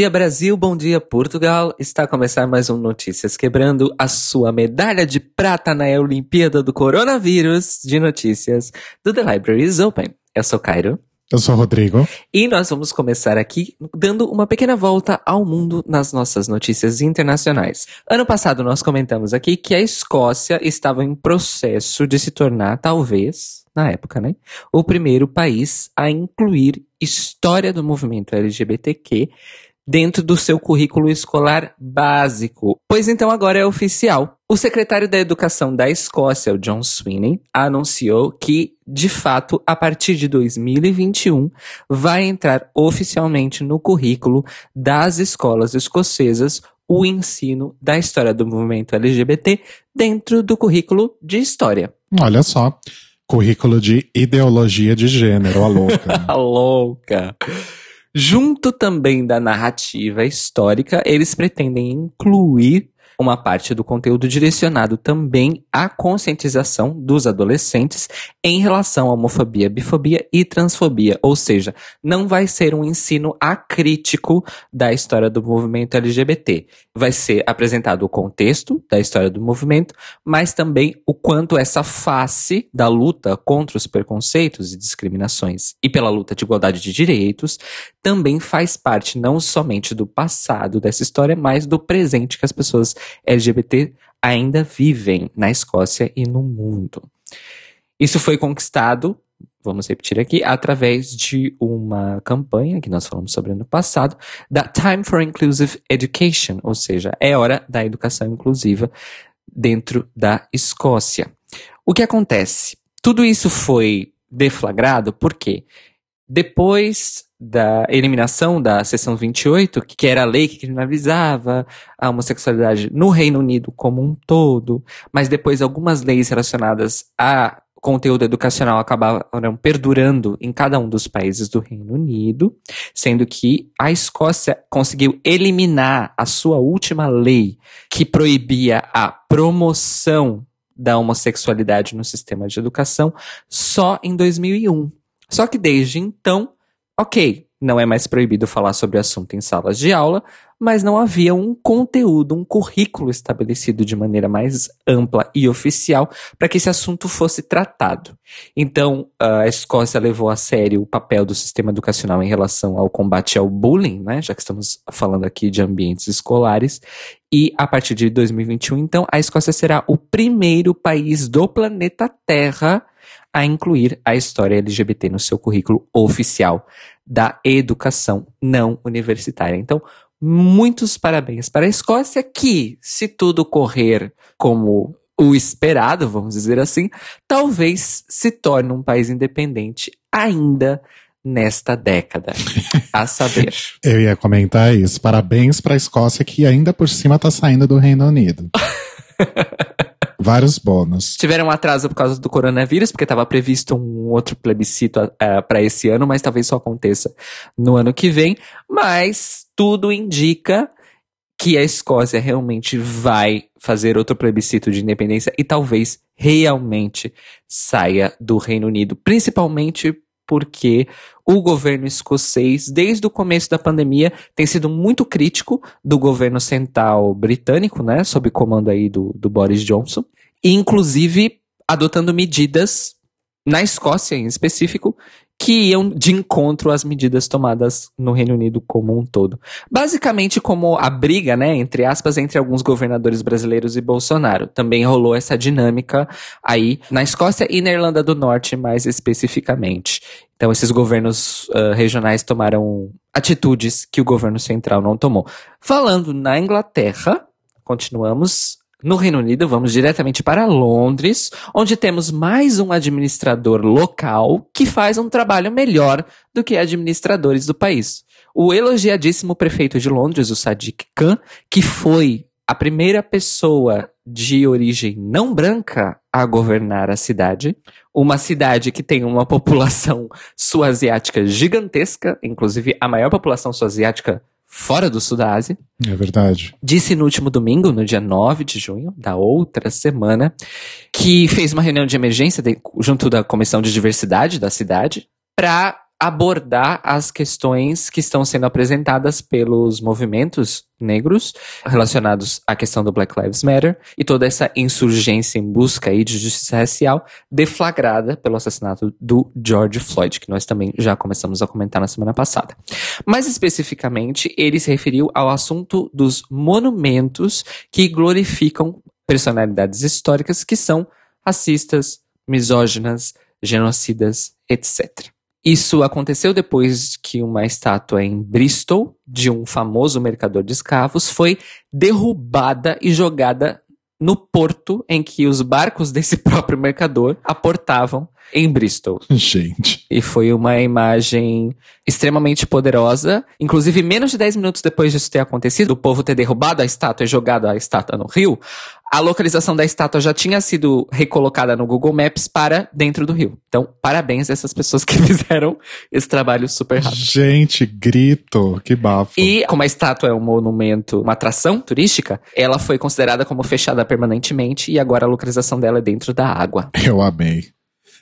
Bom dia, Brasil. Bom dia, Portugal. Está a começar mais um Notícias Quebrando a sua medalha de prata na Olimpíada do Coronavírus de Notícias do The Library is Open. Eu sou Cairo. Eu sou o Rodrigo. E nós vamos começar aqui dando uma pequena volta ao mundo nas nossas notícias internacionais. Ano passado nós comentamos aqui que a Escócia estava em processo de se tornar, talvez, na época, né, o primeiro país a incluir história do movimento LGBTQ dentro do seu currículo escolar básico. Pois então agora é oficial. O secretário da Educação da Escócia, o John Sweeney, anunciou que, de fato, a partir de 2021, vai entrar oficialmente no currículo das escolas escocesas o ensino da história do movimento LGBT dentro do currículo de história. Olha só. Currículo de ideologia de gênero, a louca. a louca. Junto também da narrativa histórica, eles pretendem incluir uma parte do conteúdo direcionado também à conscientização dos adolescentes em relação à homofobia, bifobia e transfobia. Ou seja, não vai ser um ensino acrítico da história do movimento LGBT. Vai ser apresentado o contexto da história do movimento, mas também o quanto essa face da luta contra os preconceitos e discriminações e pela luta de igualdade de direitos também faz parte não somente do passado dessa história, mas do presente que as pessoas LGBT ainda vivem na Escócia e no mundo. Isso foi conquistado, vamos repetir aqui, através de uma campanha que nós falamos sobre no passado, da Time for Inclusive Education, ou seja, é hora da educação inclusiva dentro da Escócia. O que acontece? Tudo isso foi deflagrado porque depois da eliminação da seção 28, que era a lei que criminalizava a homossexualidade no Reino Unido como um todo, mas depois algumas leis relacionadas a conteúdo educacional acabaram perdurando em cada um dos países do Reino Unido, sendo que a Escócia conseguiu eliminar a sua última lei que proibia a promoção da homossexualidade no sistema de educação só em 2001. Só que desde então Ok, não é mais proibido falar sobre o assunto em salas de aula, mas não havia um conteúdo, um currículo estabelecido de maneira mais ampla e oficial para que esse assunto fosse tratado. Então, a Escócia levou a sério o papel do sistema educacional em relação ao combate ao bullying, né, já que estamos falando aqui de ambientes escolares, e a partir de 2021, então, a Escócia será o primeiro país do planeta Terra a incluir a história LGBT no seu currículo oficial da educação não universitária. Então, muitos parabéns para a Escócia, que, se tudo correr como o esperado, vamos dizer assim, talvez se torne um país independente ainda nesta década. A saber. Eu ia comentar isso. Parabéns para a Escócia, que ainda por cima está saindo do Reino Unido. Vários bônus. Tiveram atraso por causa do coronavírus, porque estava previsto um outro plebiscito uh, eh, para esse ano, mas talvez só aconteça no ano que vem. Mas tudo indica que a Escócia realmente vai fazer outro plebiscito de independência e talvez realmente saia do Reino Unido, principalmente porque o governo escocês, desde o começo da pandemia, tem sido muito crítico do governo central britânico, né, sob comando aí do, do Boris Johnson, e inclusive adotando medidas na Escócia em específico que iam de encontro às medidas tomadas no Reino Unido como um todo. Basicamente como a briga, né, entre aspas, entre alguns governadores brasileiros e Bolsonaro. Também rolou essa dinâmica aí na Escócia e na Irlanda do Norte, mais especificamente. Então esses governos uh, regionais tomaram atitudes que o governo central não tomou. Falando na Inglaterra, continuamos no Reino Unido, vamos diretamente para Londres, onde temos mais um administrador local que faz um trabalho melhor do que administradores do país. O elogiadíssimo prefeito de Londres, o Sadiq Khan, que foi a primeira pessoa de origem não branca a governar a cidade. Uma cidade que tem uma população sul-asiática gigantesca, inclusive a maior população sul-asiática fora do sul da Ásia. É verdade. Disse no último domingo, no dia 9 de junho, da outra semana, que fez uma reunião de emergência de, junto da Comissão de Diversidade da cidade para abordar as questões que estão sendo apresentadas pelos movimentos negros relacionados à questão do Black Lives Matter e toda essa insurgência em busca aí de justiça racial deflagrada pelo assassinato do George Floyd, que nós também já começamos a comentar na semana passada. Mais especificamente, ele se referiu ao assunto dos monumentos que glorificam personalidades históricas que são racistas, misóginas, genocidas, etc. Isso aconteceu depois que uma estátua em Bristol, de um famoso mercador de escravos, foi derrubada e jogada no porto em que os barcos desse próprio mercador aportavam em Bristol. Gente. E foi uma imagem extremamente poderosa. Inclusive, menos de 10 minutos depois disso ter acontecido, o povo ter derrubado a estátua e jogado a estátua no rio, a localização da estátua já tinha sido recolocada no Google Maps para dentro do rio. Então, parabéns a essas pessoas que fizeram esse trabalho super rápido. Gente, grito, que bafo. E como a estátua é um monumento, uma atração turística, ela foi considerada como fechada permanentemente e agora a localização dela é dentro da água. Eu amei.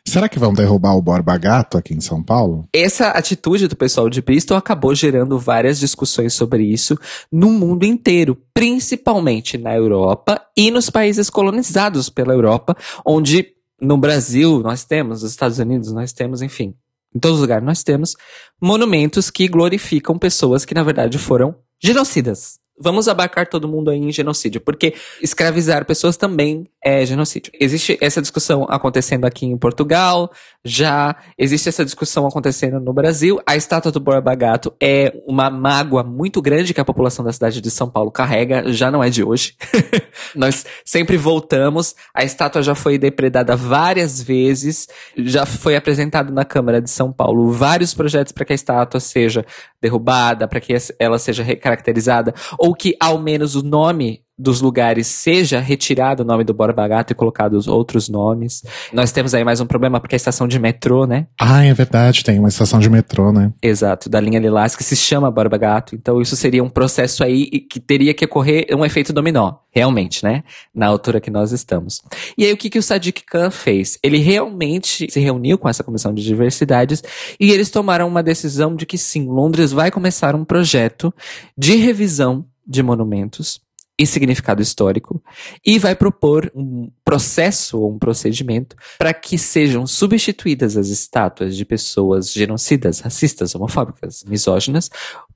Será que vão derrubar o Borba Gato aqui em São Paulo? Essa atitude do pessoal de Bristol acabou gerando várias discussões sobre isso no mundo inteiro, principalmente na Europa e nos países colonizados pela Europa, onde no Brasil nós temos, nos Estados Unidos nós temos, enfim, em todos os lugares nós temos monumentos que glorificam pessoas que na verdade foram genocidas. Vamos abarcar todo mundo aí em genocídio, porque escravizar pessoas também é genocídio. Existe essa discussão acontecendo aqui em Portugal, já existe essa discussão acontecendo no Brasil. A estátua do Borba Gato é uma mágoa muito grande que a população da cidade de São Paulo carrega, já não é de hoje. Nós sempre voltamos. A estátua já foi depredada várias vezes, já foi apresentado na Câmara de São Paulo vários projetos para que a estátua seja derrubada, para que ela seja recaracterizada, que ao menos o nome dos lugares seja retirado o nome do Borba Gato e colocado os outros nomes. Nós temos aí mais um problema porque a estação de metrô, né? Ah, é verdade, tem uma estação de metrô, né? Exato, da linha Lilás que se chama Borba Gato. Então isso seria um processo aí que teria que ocorrer um efeito dominó, realmente, né? Na altura que nós estamos. E aí o que, que o Sadiq Khan fez? Ele realmente se reuniu com essa comissão de diversidades e eles tomaram uma decisão de que sim, Londres vai começar um projeto de revisão de monumentos e significado histórico e vai propor um processo ou um procedimento para que sejam substituídas as estátuas de pessoas genocidas, racistas, homofóbicas, misóginas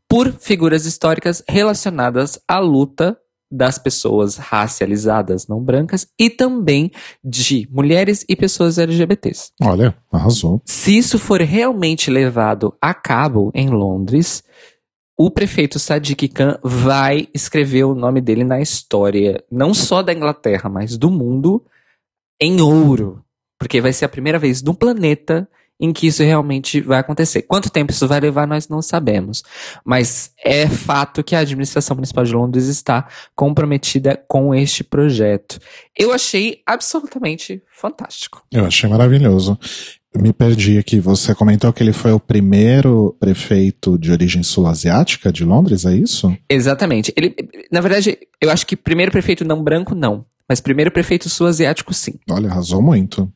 por figuras históricas relacionadas à luta das pessoas racializadas não brancas e também de mulheres e pessoas LGBTs. Olha, arrasou. Se isso for realmente levado a cabo em Londres, o prefeito Sadiq Khan vai escrever o nome dele na história, não só da Inglaterra, mas do mundo, em ouro. Porque vai ser a primeira vez no planeta em que isso realmente vai acontecer. Quanto tempo isso vai levar, nós não sabemos. Mas é fato que a administração municipal de Londres está comprometida com este projeto. Eu achei absolutamente fantástico. Eu achei maravilhoso. Me perdi aqui. Você comentou que ele foi o primeiro prefeito de origem sul-asiática de Londres, é isso? Exatamente. Ele, na verdade, eu acho que primeiro prefeito não branco, não. Mas primeiro prefeito sul-asiático, sim. Olha, arrasou muito.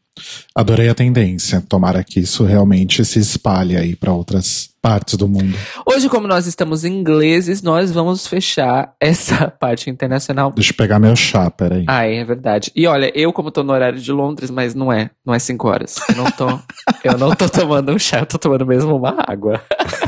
Adorei a tendência. Tomara que isso realmente se espalhe aí para outras partes do mundo. Hoje, como nós estamos ingleses, nós vamos fechar essa parte internacional. Deixa eu pegar meu chá, peraí. Ah, é verdade. E olha, eu como tô no horário de Londres, mas não é, não é cinco horas. Eu não tô, eu não tô tomando um chá, eu tô tomando mesmo uma água.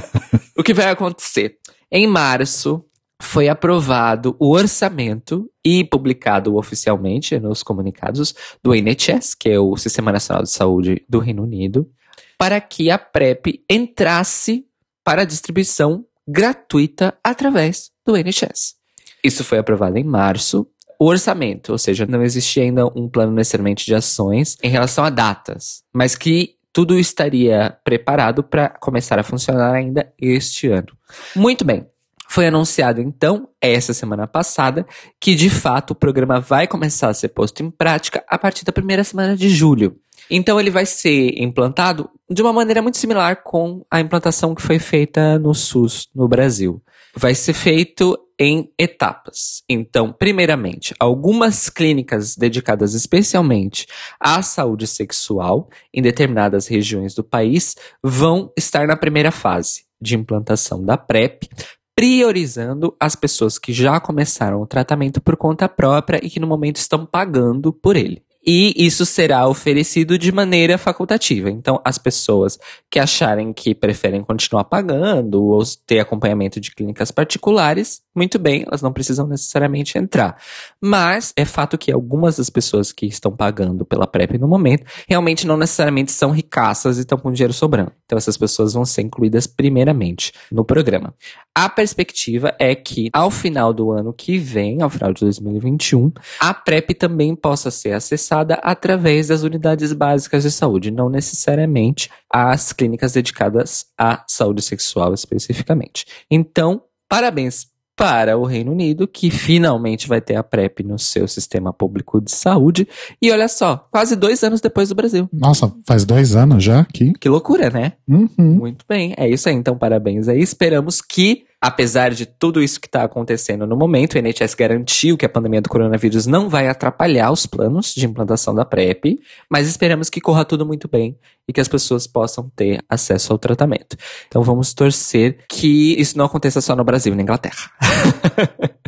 o que vai acontecer? Em março, foi aprovado o orçamento e publicado oficialmente nos comunicados do NHS, que é o Sistema Nacional de Saúde do Reino Unido, para que a PrEP entrasse para distribuição gratuita através do NHS. Isso foi aprovado em março. O orçamento, ou seja, não existia ainda um plano necessariamente de ações em relação a datas, mas que tudo estaria preparado para começar a funcionar ainda este ano. Muito bem. Foi anunciado então, essa semana passada, que de fato o programa vai começar a ser posto em prática a partir da primeira semana de julho. Então ele vai ser implantado de uma maneira muito similar com a implantação que foi feita no SUS no Brasil. Vai ser feito em etapas. Então, primeiramente, algumas clínicas dedicadas especialmente à saúde sexual em determinadas regiões do país vão estar na primeira fase de implantação da PrEP, priorizando as pessoas que já começaram o tratamento por conta própria e que no momento estão pagando por ele e isso será oferecido de maneira facultativa. Então, as pessoas que acharem que preferem continuar pagando ou ter acompanhamento de clínicas particulares, muito bem, elas não precisam necessariamente entrar. Mas é fato que algumas das pessoas que estão pagando pela PrEP no momento realmente não necessariamente são ricaças e estão com dinheiro sobrando. Então, essas pessoas vão ser incluídas primeiramente no programa. A perspectiva é que, ao final do ano que vem, ao final de 2021, a PrEP também possa ser acessada através das unidades básicas de saúde, não necessariamente as clínicas dedicadas à saúde sexual especificamente. Então, parabéns para o Reino Unido, que finalmente vai ter a PrEP no seu sistema público de saúde. E olha só, quase dois anos depois do Brasil. Nossa, faz dois anos já aqui. Que loucura, né? Uhum. Muito bem, é isso aí. Então, parabéns aí. Esperamos que Apesar de tudo isso que está acontecendo no momento, o NHS garantiu que a pandemia do coronavírus não vai atrapalhar os planos de implantação da PrEP, mas esperamos que corra tudo muito bem e que as pessoas possam ter acesso ao tratamento. Então vamos torcer que isso não aconteça só no Brasil e na Inglaterra.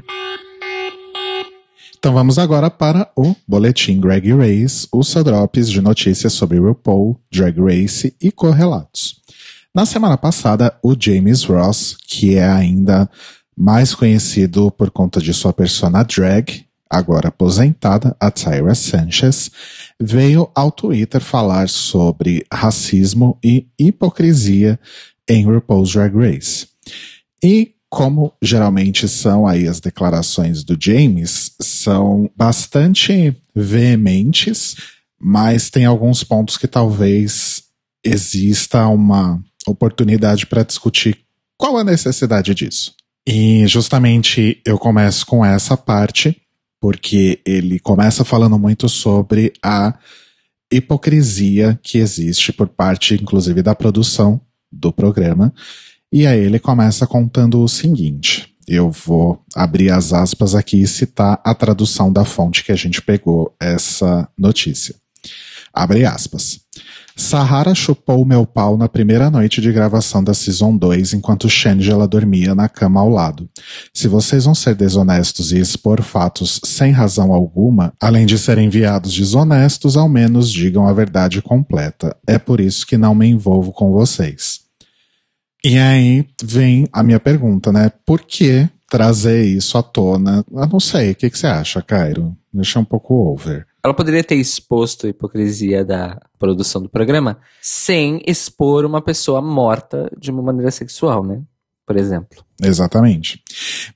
Então vamos agora para o Boletim Greg Race, o seu drops de notícias sobre RuPaul, Drag Race e correlatos. Na semana passada, o James Ross, que é ainda mais conhecido por conta de sua persona drag, agora aposentada, a Tyra Sanchez, veio ao Twitter falar sobre racismo e hipocrisia em RuPaul's Drag Race. E como geralmente são aí as declarações do James, são bastante veementes, mas tem alguns pontos que talvez exista uma oportunidade para discutir qual a necessidade disso. E justamente eu começo com essa parte, porque ele começa falando muito sobre a hipocrisia que existe por parte, inclusive, da produção do programa. E aí ele começa contando o seguinte: eu vou abrir as aspas aqui e citar a tradução da fonte que a gente pegou essa notícia. Abre aspas. Sahara chupou meu pau na primeira noite de gravação da Season 2 enquanto Shangela dormia na cama ao lado. Se vocês vão ser desonestos e expor fatos sem razão alguma, além de serem enviados desonestos, ao menos digam a verdade completa. É por isso que não me envolvo com vocês. E aí vem a minha pergunta, né? Por que trazer isso à tona? Eu não sei, o que, que você acha, Cairo? Deixa um pouco over. Ela poderia ter exposto a hipocrisia da produção do programa sem expor uma pessoa morta de uma maneira sexual, né? Por exemplo. Exatamente.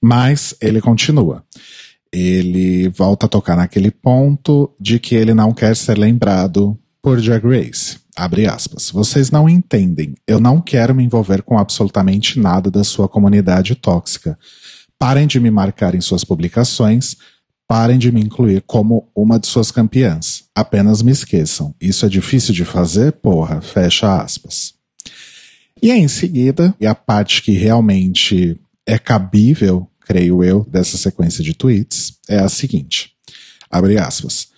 Mas ele continua. Ele volta a tocar naquele ponto de que ele não quer ser lembrado por Drag Race. Abre aspas. Vocês não entendem. Eu não quero me envolver com absolutamente nada da sua comunidade tóxica. Parem de me marcar em suas publicações Parem de me incluir como uma de suas campeãs. Apenas me esqueçam. Isso é difícil de fazer? Porra, fecha aspas. E aí, em seguida, e a parte que realmente é cabível, creio eu, dessa sequência de tweets, é a seguinte. Abre aspas.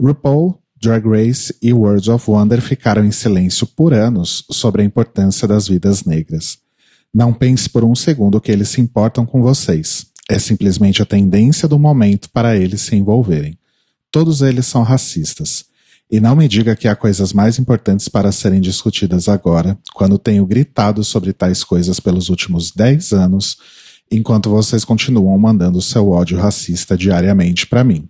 RuPaul, Drag Race e Words of Wonder ficaram em silêncio por anos sobre a importância das vidas negras. Não pense por um segundo que eles se importam com vocês. É simplesmente a tendência do momento para eles se envolverem. Todos eles são racistas. E não me diga que há coisas mais importantes para serem discutidas agora, quando tenho gritado sobre tais coisas pelos últimos 10 anos, enquanto vocês continuam mandando seu ódio racista diariamente para mim.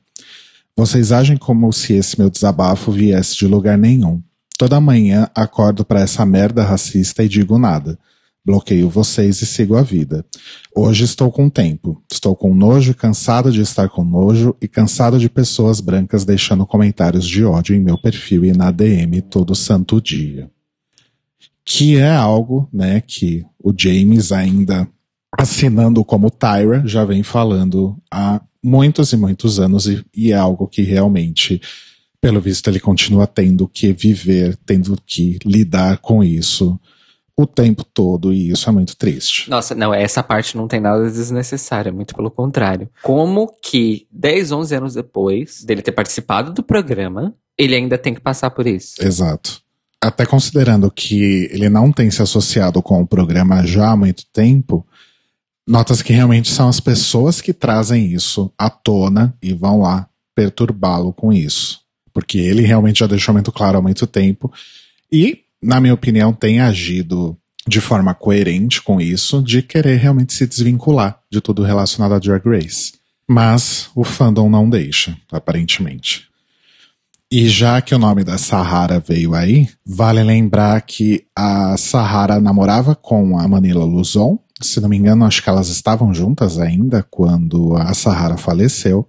Vocês agem como se esse meu desabafo viesse de lugar nenhum. Toda manhã acordo para essa merda racista e digo nada. Bloqueio vocês e sigo a vida. Hoje estou com tempo. Estou com nojo, cansado de estar com nojo e cansado de pessoas brancas deixando comentários de ódio em meu perfil e na DM todo santo dia. Que é algo, né, que o James ainda assinando como Tyra já vem falando há muitos e muitos anos e, e é algo que realmente, pelo visto, ele continua tendo que viver, tendo que lidar com isso o tempo todo e isso é muito triste. Nossa, não, essa parte não tem nada desnecessária, muito pelo contrário. Como que 10, 11 anos depois dele ter participado do programa, ele ainda tem que passar por isso? Exato. Até considerando que ele não tem se associado com o programa já há muito tempo, notas que realmente são as pessoas que trazem isso à tona e vão lá perturbá-lo com isso. Porque ele realmente já deixou muito claro há muito tempo. E, na minha opinião, tem agido de forma coerente com isso, de querer realmente se desvincular de tudo relacionado a Drag Race. Mas o fandom não deixa, aparentemente. E já que o nome da Sahara veio aí, vale lembrar que a Sahara namorava com a Manila Luzon. Se não me engano, acho que elas estavam juntas ainda quando a Sahara faleceu.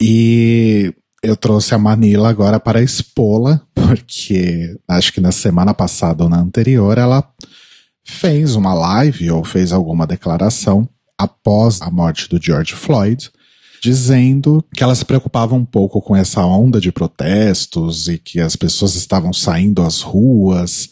E eu trouxe a Manila agora para expô-la, porque acho que na semana passada ou na anterior ela fez uma live ou fez alguma declaração após a morte do George Floyd dizendo que ela se preocupava um pouco com essa onda de protestos e que as pessoas estavam saindo às ruas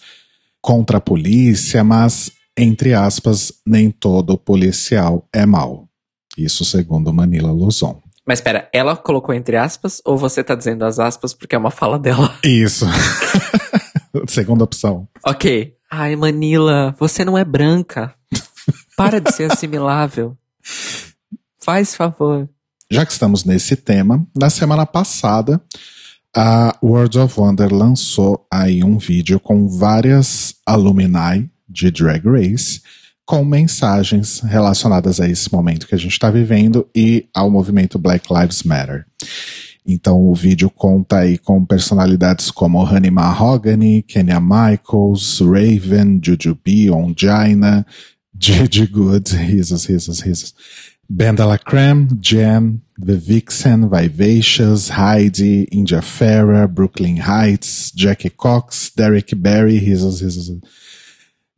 contra a polícia, mas, entre aspas, nem todo policial é mau. Isso segundo Manila Luzon. Mas espera, ela colocou entre aspas ou você tá dizendo as aspas porque é uma fala dela? Isso. Segunda opção. Ok. Ai, Manila, você não é branca. Para de ser assimilável. Faz favor. Já que estamos nesse tema, na semana passada, a World of Wonder lançou aí um vídeo com várias alumni de Drag Race com mensagens relacionadas a esse momento que a gente está vivendo e ao movimento Black Lives Matter. Então o vídeo conta aí com personalidades como Honey Mahogany, Kenya Michaels, Raven, Jujubee, Ongina, Gigi Good, risos, risos, risos. Benda Creme, Jen, The Vixen, Vivacious, Heidi, India Ferrer, Brooklyn Heights, Jackie Cox, Derek Barry, risos, risos.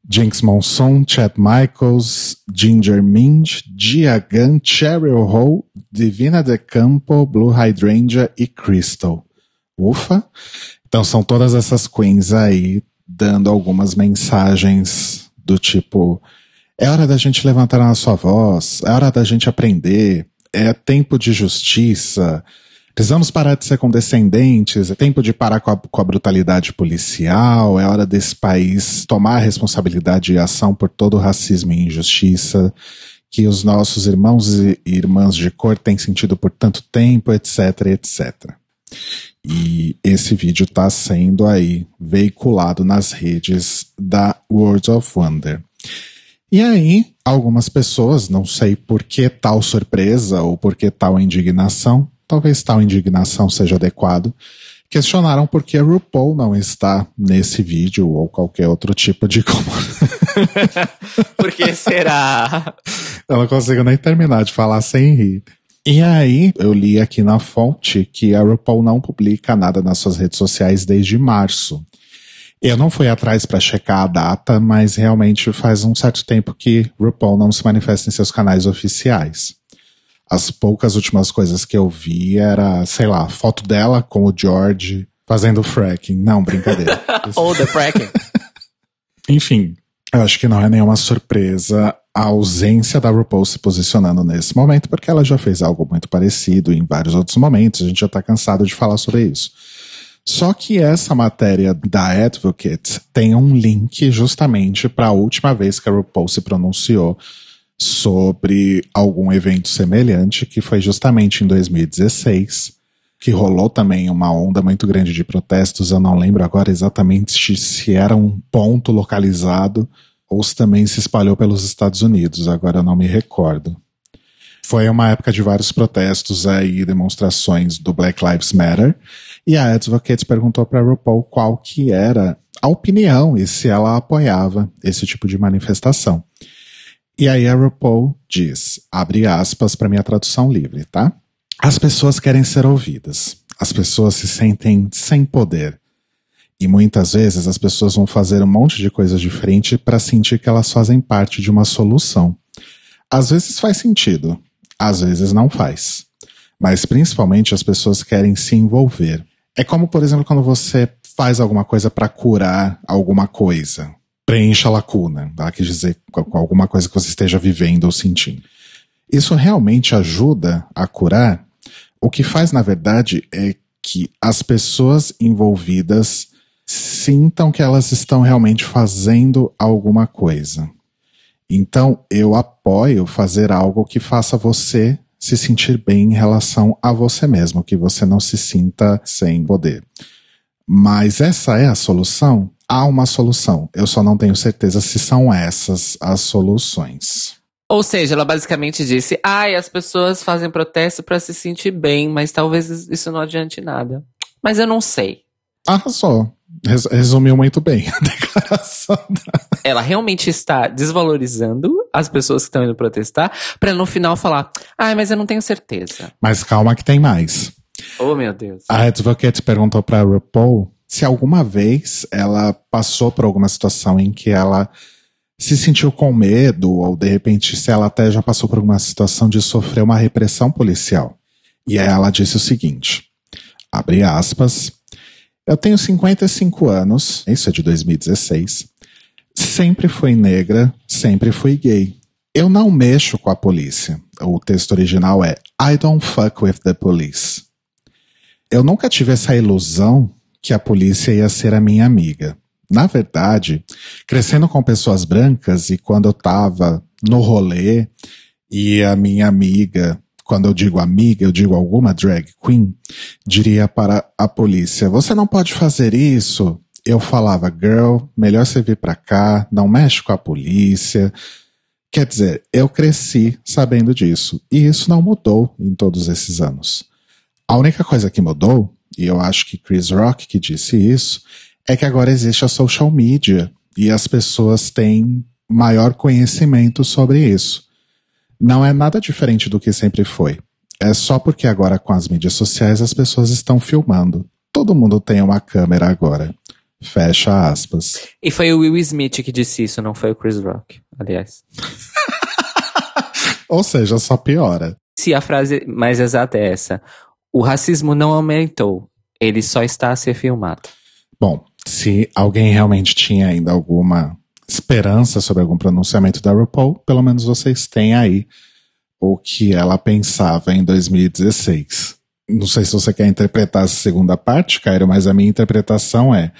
Jinx Monsoon, Chad Michaels, Ginger Minge, Gia Gunn, Cheryl Hall, Divina De Campo, Blue Hydrangea e Crystal. Ufa! Então são todas essas queens aí dando algumas mensagens do tipo é hora da gente levantar a nossa voz, é hora da gente aprender, é tempo de justiça, precisamos parar de ser condescendentes, é tempo de parar com a, com a brutalidade policial, é hora desse país tomar responsabilidade e ação por todo o racismo e injustiça que os nossos irmãos e irmãs de cor têm sentido por tanto tempo, etc, etc. E esse vídeo está sendo aí veiculado nas redes da World of Wonder. E aí, algumas pessoas, não sei por que tal surpresa ou por que tal indignação, talvez tal indignação seja adequado, questionaram por que a RuPaul não está nesse vídeo ou qualquer outro tipo de como. por que será? Eu não consigo nem terminar de falar sem rir. E aí, eu li aqui na fonte que a RuPaul não publica nada nas suas redes sociais desde março. Eu não fui atrás para checar a data, mas realmente faz um certo tempo que RuPaul não se manifesta em seus canais oficiais. As poucas últimas coisas que eu vi era, sei lá, foto dela com o George fazendo fracking. Não, brincadeira. Ou the fracking. Enfim, eu acho que não é nenhuma surpresa a ausência da RuPaul se posicionando nesse momento, porque ela já fez algo muito parecido em vários outros momentos, a gente já tá cansado de falar sobre isso. Só que essa matéria da Advocate tem um link justamente para a última vez que a RuPaul se pronunciou sobre algum evento semelhante, que foi justamente em 2016, que rolou também uma onda muito grande de protestos. Eu não lembro agora exatamente se era um ponto localizado ou se também se espalhou pelos Estados Unidos, agora eu não me recordo. Foi uma época de vários protestos aí, demonstrações do Black Lives Matter, e a Advocate perguntou para RuPaul qual que era a opinião e se ela apoiava esse tipo de manifestação. E aí a RuPaul diz, abre aspas para minha tradução livre, tá? As pessoas querem ser ouvidas. As pessoas se sentem sem poder. E muitas vezes as pessoas vão fazer um monte de coisas diferentes para sentir que elas fazem parte de uma solução. Às vezes faz sentido, às vezes não faz. Mas principalmente as pessoas querem se envolver. É como, por exemplo, quando você faz alguma coisa para curar alguma coisa. Preencha a lacuna. Ela quis dizer com alguma coisa que você esteja vivendo ou sentindo. Isso realmente ajuda a curar? O que faz, na verdade, é que as pessoas envolvidas sintam que elas estão realmente fazendo alguma coisa. Então, eu apoio fazer algo que faça você se sentir bem em relação a você mesmo, que você não se sinta sem poder. Mas essa é a solução? Há uma solução. Eu só não tenho certeza se são essas as soluções. Ou seja, ela basicamente disse: ai, as pessoas fazem protesto para se sentir bem, mas talvez isso não adiante nada. Mas eu não sei. Arrasou. Resumiu muito bem a declaração. Ela realmente está desvalorizando as pessoas que estão indo protestar, para no final falar: ai, mas eu não tenho certeza. Mas calma que tem mais. Oh, meu Deus. A Advocate perguntou para RuPaul se alguma vez ela passou por alguma situação em que ela se sentiu com medo, ou de repente se ela até já passou por alguma situação de sofrer uma repressão policial. E aí ela disse o seguinte: abre aspas. Eu tenho 55 anos, isso é de 2016. Sempre fui negra, sempre fui gay. Eu não mexo com a polícia. O texto original é I don't fuck with the police. Eu nunca tive essa ilusão que a polícia ia ser a minha amiga. Na verdade, crescendo com pessoas brancas e quando eu tava no rolê e a minha amiga, quando eu digo amiga, eu digo alguma drag queen, diria para a polícia: "Você não pode fazer isso". Eu falava: "Girl, melhor você vir para cá, não mexe com a polícia". Quer dizer, eu cresci sabendo disso e isso não mudou em todos esses anos. A única coisa que mudou, e eu acho que Chris Rock que disse isso, é que agora existe a social media e as pessoas têm maior conhecimento sobre isso. Não é nada diferente do que sempre foi. É só porque agora com as mídias sociais as pessoas estão filmando. Todo mundo tem uma câmera agora. Fecha aspas. E foi o Will Smith que disse isso, não foi o Chris Rock, aliás. Ou seja, só piora. Se a frase mais exata é essa, o racismo não aumentou, ele só está a ser filmado. Bom, se alguém realmente tinha ainda alguma esperança sobre algum pronunciamento da RuPaul, pelo menos vocês têm aí o que ela pensava em 2016. Não sei se você quer interpretar essa segunda parte, Cairo, mas a minha interpretação é: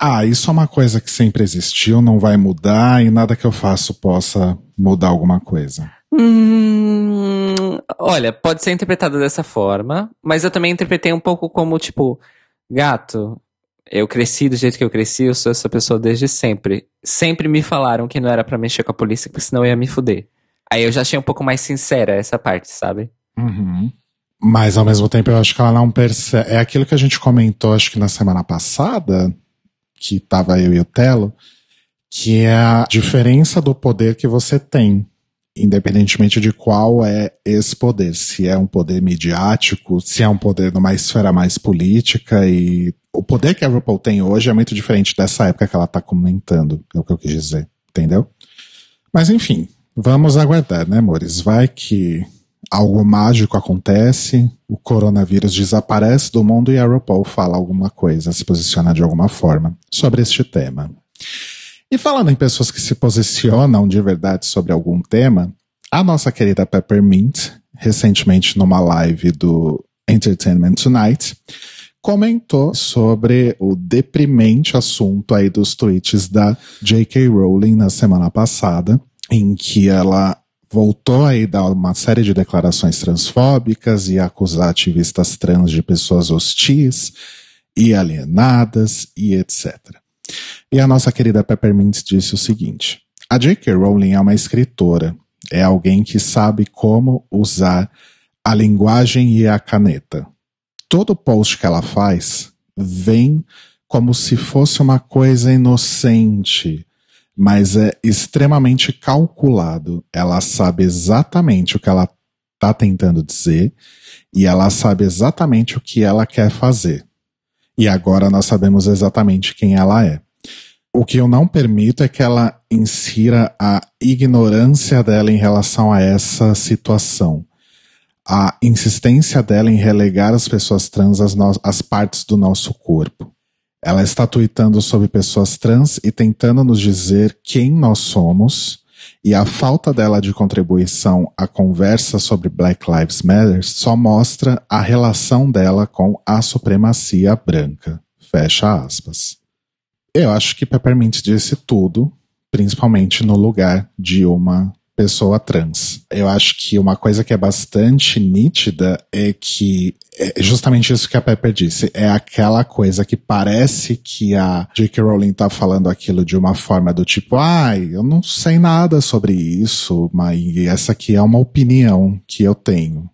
ah, isso é uma coisa que sempre existiu, não vai mudar e nada que eu faço possa mudar alguma coisa. Hum, olha, pode ser interpretado dessa forma, mas eu também interpretei um pouco como tipo, gato, eu cresci do jeito que eu cresci, eu sou essa pessoa desde sempre. Sempre me falaram que não era para mexer com a polícia, porque senão eu ia me fuder. Aí eu já achei um pouco mais sincera essa parte, sabe? Uhum. Mas ao mesmo tempo eu acho que ela não percebe. É aquilo que a gente comentou, acho que na semana passada, que tava eu e o Telo, que é a diferença do poder que você tem independentemente de qual é esse poder, se é um poder midiático, se é um poder numa esfera mais política e o poder que a RuPaul tem hoje é muito diferente dessa época que ela tá comentando, é o que eu quis dizer, entendeu? Mas enfim, vamos aguardar, né, amores? Vai que algo mágico acontece, o coronavírus desaparece do mundo e a RuPaul fala alguma coisa, se posiciona de alguma forma sobre este tema. E falando em pessoas que se posicionam de verdade sobre algum tema, a nossa querida Peppermint, recentemente numa live do Entertainment Tonight, comentou sobre o deprimente assunto aí dos tweets da J.K. Rowling na semana passada, em que ela voltou aí dar uma série de declarações transfóbicas e acusar ativistas trans de pessoas hostis e alienadas e etc. E a nossa querida Peppermint disse o seguinte: a J.K. Rowling é uma escritora, é alguém que sabe como usar a linguagem e a caneta. Todo post que ela faz vem como se fosse uma coisa inocente, mas é extremamente calculado. Ela sabe exatamente o que ela está tentando dizer e ela sabe exatamente o que ela quer fazer. E agora nós sabemos exatamente quem ela é. O que eu não permito é que ela insira a ignorância dela em relação a essa situação. A insistência dela em relegar as pessoas trans às, às partes do nosso corpo. Ela está tweetando sobre pessoas trans e tentando nos dizer quem nós somos. E a falta dela de contribuição à conversa sobre Black Lives Matter só mostra a relação dela com a supremacia branca. Fecha aspas. Eu acho que Peppermint disse tudo, principalmente no lugar de uma pessoa trans. Eu acho que uma coisa que é bastante nítida é que é justamente isso que a Pepper disse. É aquela coisa que parece que a J.K. Rowling tá falando aquilo de uma forma do tipo, ai, eu não sei nada sobre isso, mas essa aqui é uma opinião que eu tenho.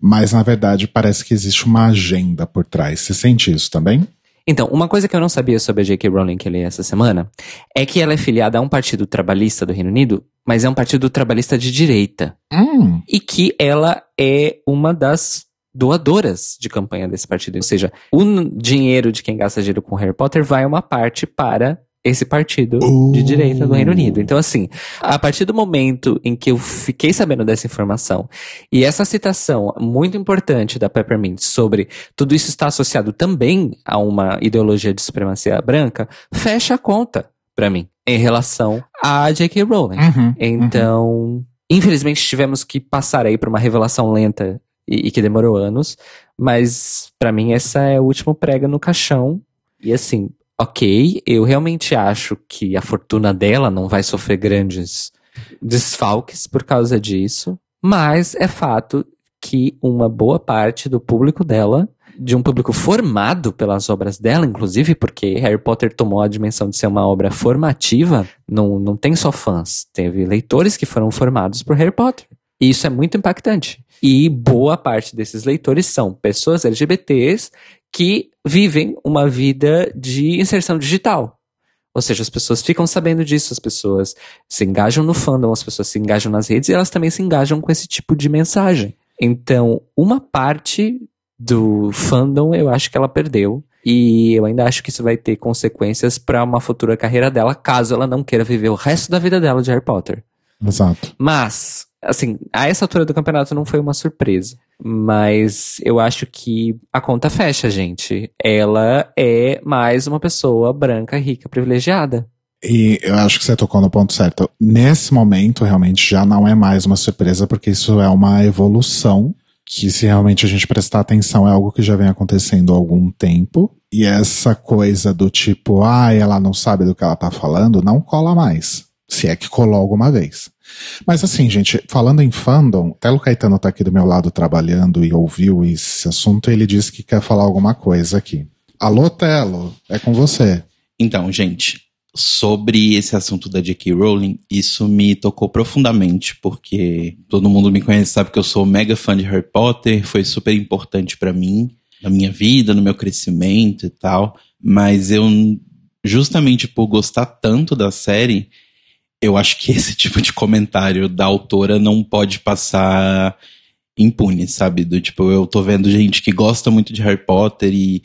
Mas na verdade parece que existe uma agenda por trás. Você sente isso também? Então, uma coisa que eu não sabia sobre a J.K. Rowling que eu li essa semana é que ela é filiada a um partido trabalhista do Reino Unido, mas é um partido trabalhista de direita. Hum. E que ela é uma das doadoras de campanha desse partido. Ou seja, o dinheiro de quem gasta dinheiro com Harry Potter vai uma parte para esse partido Uh. de direita do Reino Unido. Então, assim, a partir do momento em que eu fiquei sabendo dessa informação e essa citação muito importante da Peppermint sobre tudo isso está associado também a uma ideologia de supremacia branca, fecha a conta pra mim em relação a J.K. Rowling. Uhum. Então, infelizmente tivemos que passar aí por uma revelação lenta e, e que demorou anos, mas pra mim essa é o último prega no caixão. E assim, ok, eu realmente acho que a fortuna dela não vai sofrer grandes desfalques por causa disso, mas é fato que uma boa parte do público dela, de um público formado pelas obras dela, inclusive, porque Harry Potter tomou a dimensão de ser uma obra formativa, não, não tem só fãs, teve leitores que foram formados por Harry Potter. E isso é muito impactante. E boa parte desses leitores são pessoas LGBTs que vivem uma vida de inserção digital. Ou seja, as pessoas ficam sabendo disso, as pessoas se engajam no fandom, as pessoas se engajam nas redes e elas também se engajam com esse tipo de mensagem. Então, uma parte do fandom eu acho que ela perdeu. E eu ainda acho que isso vai ter consequências para uma futura carreira dela, caso ela não queira viver o resto da vida dela de Harry Potter. Exato. Mas, assim, a essa altura do campeonato não foi uma surpresa. Mas eu acho que a conta fecha, gente. Ela é mais uma pessoa branca, rica, privilegiada. E eu acho que você tocou no ponto certo. Nesse momento, realmente, já não é mais uma surpresa, porque isso é uma evolução que, se realmente a gente prestar atenção, é algo que já vem acontecendo há algum tempo. E essa coisa do tipo, ah, ela não sabe do que ela tá falando, não cola mais. Se é que colou alguma vez. Mas assim, gente, falando em fandom, Telo Caetano tá aqui do meu lado trabalhando e ouviu esse assunto, ele disse que quer falar alguma coisa aqui. Alô, Telo, é com você. Então, gente, sobre esse assunto da J.K. Rowling, isso me tocou profundamente, porque todo mundo me conhece, sabe que eu sou mega fã de Harry Potter, foi super importante pra mim, na minha vida, no meu crescimento e tal, mas eu, justamente por gostar tanto da série, eu acho que esse tipo de comentário da autora não pode passar impune, sabe? Do tipo, eu tô vendo gente que gosta muito de Harry Potter e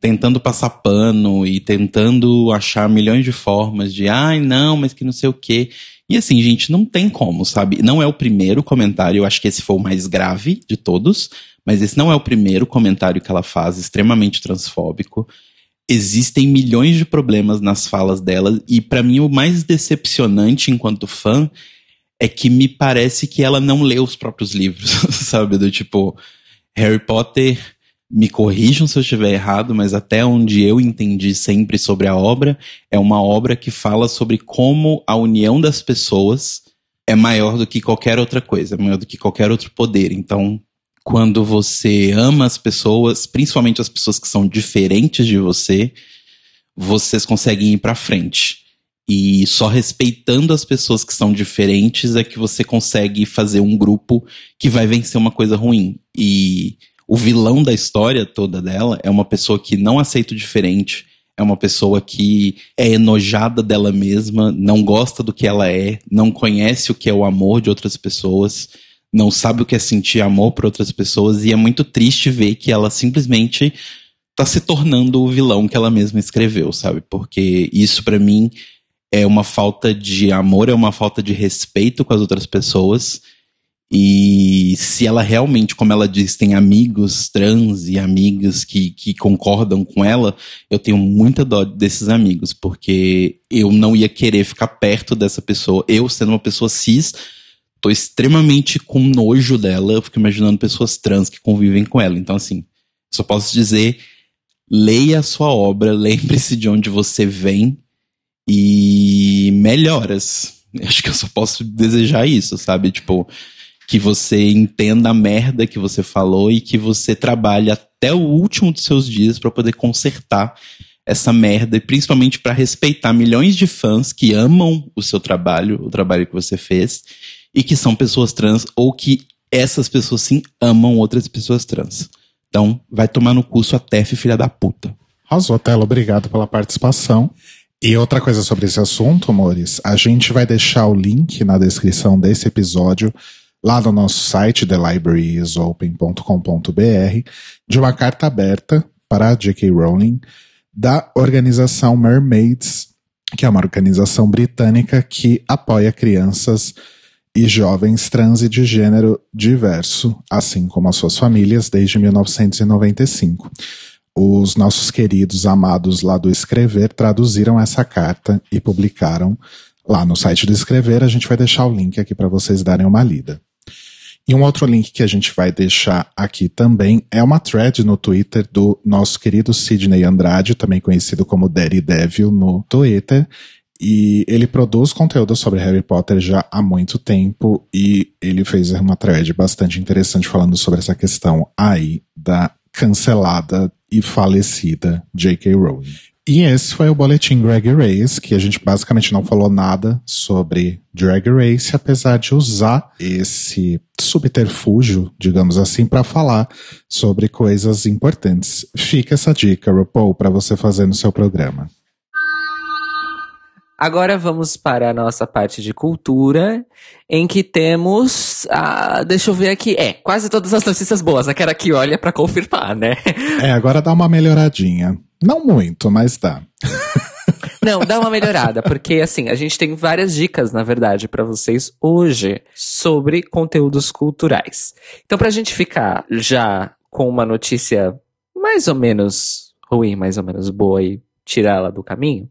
tentando passar pano e tentando achar milhões de formas de, ai, não, mas que não sei o quê. E assim, gente, não tem como, sabe? Não é o primeiro comentário, eu acho que esse foi o mais grave de todos, mas esse não é o primeiro comentário que ela faz, extremamente transfóbico. Existem milhões de problemas nas falas dela, e para mim o mais decepcionante enquanto fã é que me parece que ela não lê os próprios livros, sabe? Do tipo, Harry Potter me corrijam se eu estiver errado, mas até onde eu entendi sempre sobre a obra, é uma obra que fala sobre como a união das pessoas é maior do que qualquer outra coisa, é maior do que qualquer outro poder. Então, quando você ama as pessoas, principalmente as pessoas que são diferentes de você, vocês conseguem ir para frente. E só respeitando as pessoas que são diferentes é que você consegue fazer um grupo que vai vencer uma coisa ruim. E o vilão da história toda dela é uma pessoa que não aceita o diferente, é uma pessoa que é enojada dela mesma, não gosta do que ela é, não conhece o que é o amor de outras pessoas, não sabe o que é sentir amor por outras pessoas, e é muito triste ver que ela simplesmente tá se tornando o vilão que ela mesma escreveu, sabe? Porque isso para mim é uma falta de amor, é uma falta de respeito com as outras pessoas E se ela realmente, como ela diz, tem amigos trans e amigas que, que concordam com ela, eu tenho muita dó desses amigos, porque eu não ia querer ficar perto dessa pessoa. Eu, sendo uma pessoa cis, tô extremamente com nojo dela. Eu fico imaginando pessoas trans que convivem com ela. Então, assim, só posso dizer: leia a sua obra, lembre-se de onde você vem e melhoras. Acho que eu só posso desejar isso, sabe? Tipo que você entenda a merda que você falou e que você trabalhe até o último dos seus dias para poder consertar essa merda e principalmente para respeitar milhões de fãs que amam o seu trabalho, o trabalho que você fez e que são pessoas trans ou que essas pessoas sim amam outras pessoas trans. Então, vai tomar no curso a TEF, filha da puta. Rosotelo, obrigado pela participação. E outra coisa sobre esse assunto, amores, a gente vai deixar o link na descrição desse episódio lá no nosso site, thelibrariesopen.com.br, de uma carta aberta para a J.K. Rowling da organização Mermaids, que é uma organização britânica que apoia crianças e jovens trans e de gênero diverso, assim como as suas famílias, desde 1995. Os nossos queridos amados lá do Escrever traduziram essa carta e publicaram lá no site do Escrever. A gente vai deixar o link aqui para vocês darem uma lida. E um outro link que a gente vai deixar aqui também é uma thread no Twitter do nosso querido Sidney Andrade, também conhecido como Daddy Devil no Twitter. E ele produz conteúdo sobre Harry Potter já há muito tempo e ele fez uma thread bastante interessante falando sobre essa questão aí da cancelada e falecida J.K. Rowling. E esse foi o boletim Drag Race, que a gente basicamente não falou nada sobre Drag Race, apesar de usar esse subterfúgio, digamos assim, para falar sobre coisas importantes. Fica essa dica, RuPaul, para você fazer no seu programa. Agora vamos para a nossa parte de cultura, em que temos. Ah, deixa eu ver aqui. É, quase todas as notícias boas. Quero aqui, olha, para confirmar, né? É, agora dá uma melhoradinha. Não muito, mas dá. Não, dá uma melhorada, porque assim, a gente tem várias dicas, na verdade, para vocês hoje sobre conteúdos culturais. Então, pra gente ficar já com uma notícia mais ou menos ruim, mais ou menos boa e tirá-la do caminho,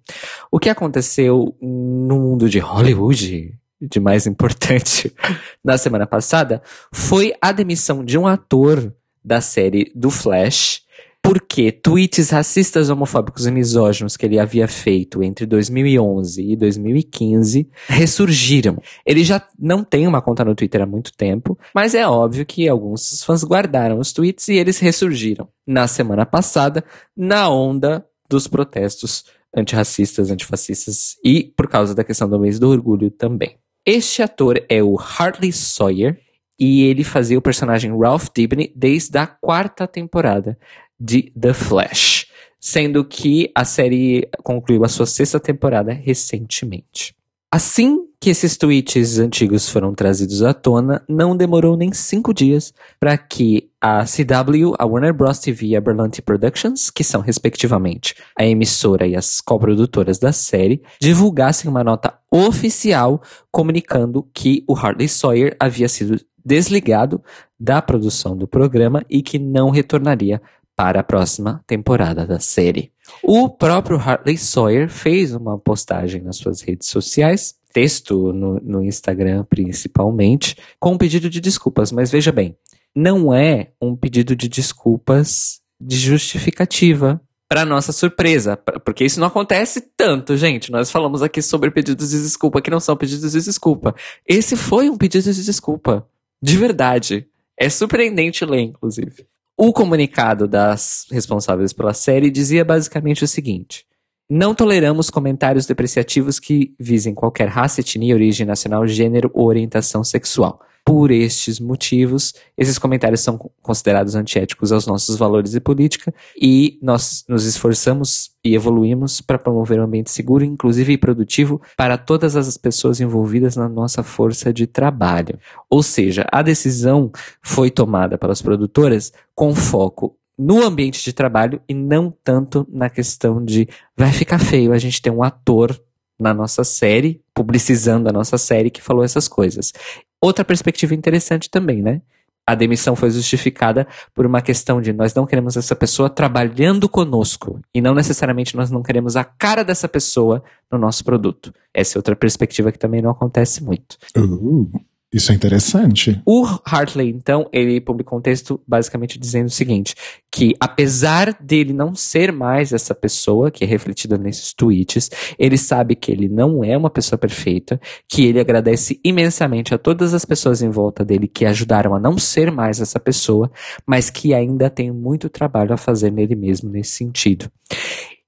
o que aconteceu no mundo de Hollywood, de mais importante, na semana passada, foi a demissão de um ator da série do Flash porque tweets racistas, homofóbicos e misóginos que ele havia feito entre 2011 e 2015 ressurgiram. Ele já não tem uma conta no Twitter há muito tempo, mas é óbvio que alguns fãs guardaram os tweets e eles ressurgiram na semana passada na onda dos protestos antirracistas, antifascistas e por causa da questão do mês do orgulho também. Este ator é o Hartley Sawyer e ele fazia o personagem Ralph Dibny desde a quarta temporada de The Flash, sendo que a série concluiu a sua sexta temporada recentemente. Assim que esses tweets antigos foram trazidos à tona, não demorou nem cinco dias para que a CW, a Warner Bros. TV e a Berlanti Productions, que são respectivamente a emissora e as coprodutoras da série, divulgassem uma nota oficial comunicando que o Harley Sawyer havia sido desligado da produção do programa e que não retornaria para a próxima temporada da série. O próprio Hartley Sawyer fez uma postagem nas suas redes sociais, texto no, no Instagram principalmente, com um pedido de desculpas. Mas veja bem, não é um pedido de desculpas de justificativa para nossa surpresa, porque isso não acontece tanto, gente. Nós falamos aqui sobre pedidos de desculpa que não são pedidos de desculpa. Esse foi um pedido de desculpa, de verdade. É surpreendente ler, inclusive. O comunicado das responsáveis pela série dizia basicamente o seguinte: Não toleramos comentários depreciativos que visem qualquer raça, etnia, origem nacional, gênero ou orientação sexual. Por estes motivos, esses comentários são considerados antiéticos aos nossos valores e política, e nós nos esforçamos e evoluímos para promover um ambiente seguro, inclusive e produtivo para todas as pessoas envolvidas na nossa força de trabalho. Ou seja, a decisão foi tomada pelas produtoras com foco no ambiente de trabalho e não tanto na questão de vai ficar feio a gente ter um ator na nossa série, publicizando a nossa série que falou essas coisas. outra perspectiva interessante também, né? A demissão foi justificada por uma questão de nós não queremos essa pessoa trabalhando conosco e não necessariamente nós não queremos a cara dessa pessoa no nosso produto. Essa é outra perspectiva que também não acontece muito. Uh, isso é interessante. O Hartley, então, ele publicou um texto basicamente dizendo o seguinte: que apesar dele não ser mais essa pessoa que é refletida nesses tweets, ele sabe que ele não é uma pessoa perfeita, que ele agradece imensamente a todas as pessoas em volta dele que ajudaram a não ser mais essa pessoa, mas que ainda tem muito trabalho a fazer nele mesmo nesse sentido.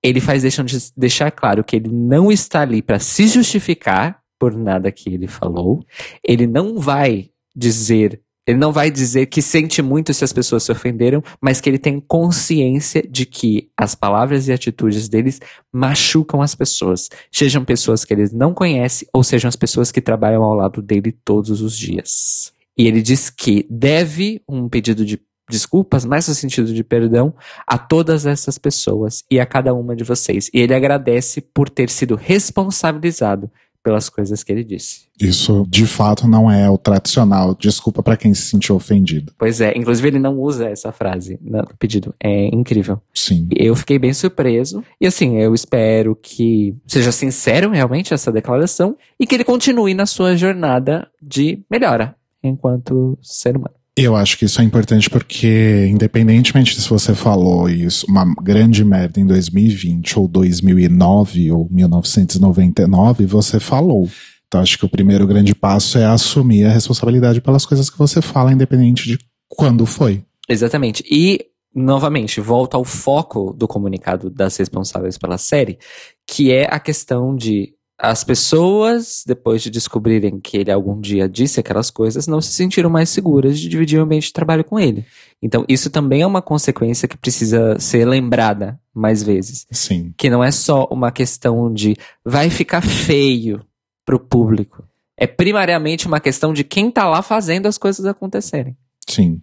Ele faz deixando de deixar claro que ele não está ali para se justificar por nada que ele falou. Ele não vai dizer, ele não vai dizer que sente muito se as pessoas se ofenderam, mas que ele tem consciência de que as palavras e atitudes deles machucam as pessoas, sejam pessoas que eles não conhecem ou sejam as pessoas que trabalham ao lado dele todos os dias. E ele diz que deve um pedido de desculpas, mais no sentido de perdão, a todas essas pessoas e a cada uma de vocês. E ele agradece por ter sido responsabilizado pelas coisas que ele disse. Isso, de fato, não é o tradicional. Desculpa para quem se sentiu ofendido. Pois é, inclusive ele não usa essa frase no pedido. É incrível. Sim. Eu fiquei bem surpreso. E assim, eu espero que seja sincero realmente essa declaração e que ele continue na sua jornada de melhora enquanto ser humano. Eu acho que isso é importante porque, independentemente de se você falou isso, uma grande merda em 2020, ou 2009, ou 1999, você falou. Então, acho que o primeiro grande passo é assumir a responsabilidade pelas coisas que você fala, independente de quando foi. Exatamente. E, novamente, volta ao foco do comunicado das responsáveis pela série, que é a questão de as pessoas, depois de descobrirem que ele algum dia disse aquelas coisas, não se sentiram mais seguras de dividir o ambiente de trabalho com ele. Então, isso também é uma consequência que precisa ser lembrada mais vezes. Sim. Que não é só uma questão de vai ficar feio pro público. É primariamente uma questão de quem tá lá fazendo as coisas acontecerem. Sim.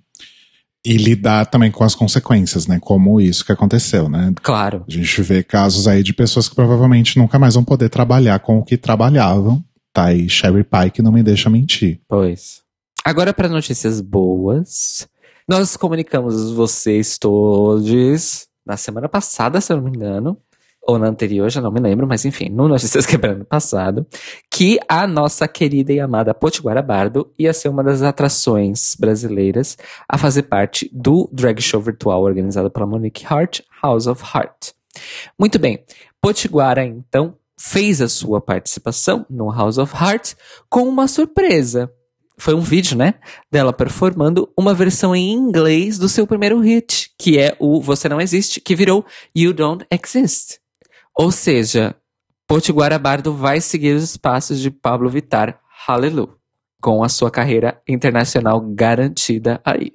E lidar também com as consequências, né? Como isso que aconteceu, né? Claro. A gente vê casos aí de pessoas que provavelmente nunca mais vão poder trabalhar com o que trabalhavam. Tá aí Sherry Pie que não me deixa mentir. Pois. Agora para notícias boas. Nós comunicamos vocês todos na semana passada, se eu não me engano, ou na anterior, já não me lembro, mas enfim, no Notícias Quebrando passado, que a nossa querida e amada Potiguara Bardo ia ser uma das atrações brasileiras a fazer parte do drag show virtual organizado pela Monique Hart, House of Heart. Muito bem, Potiguara então fez a sua participação no House of Heart com uma surpresa. Foi um vídeo, né? Dela performando uma versão em inglês do seu primeiro hit, que é o Você Não Existe, que virou You Don't Exist. Ou seja, Potiguara Bardo vai seguir os passos de Pablo Vittar, Hallelujah, com a sua carreira internacional garantida aí.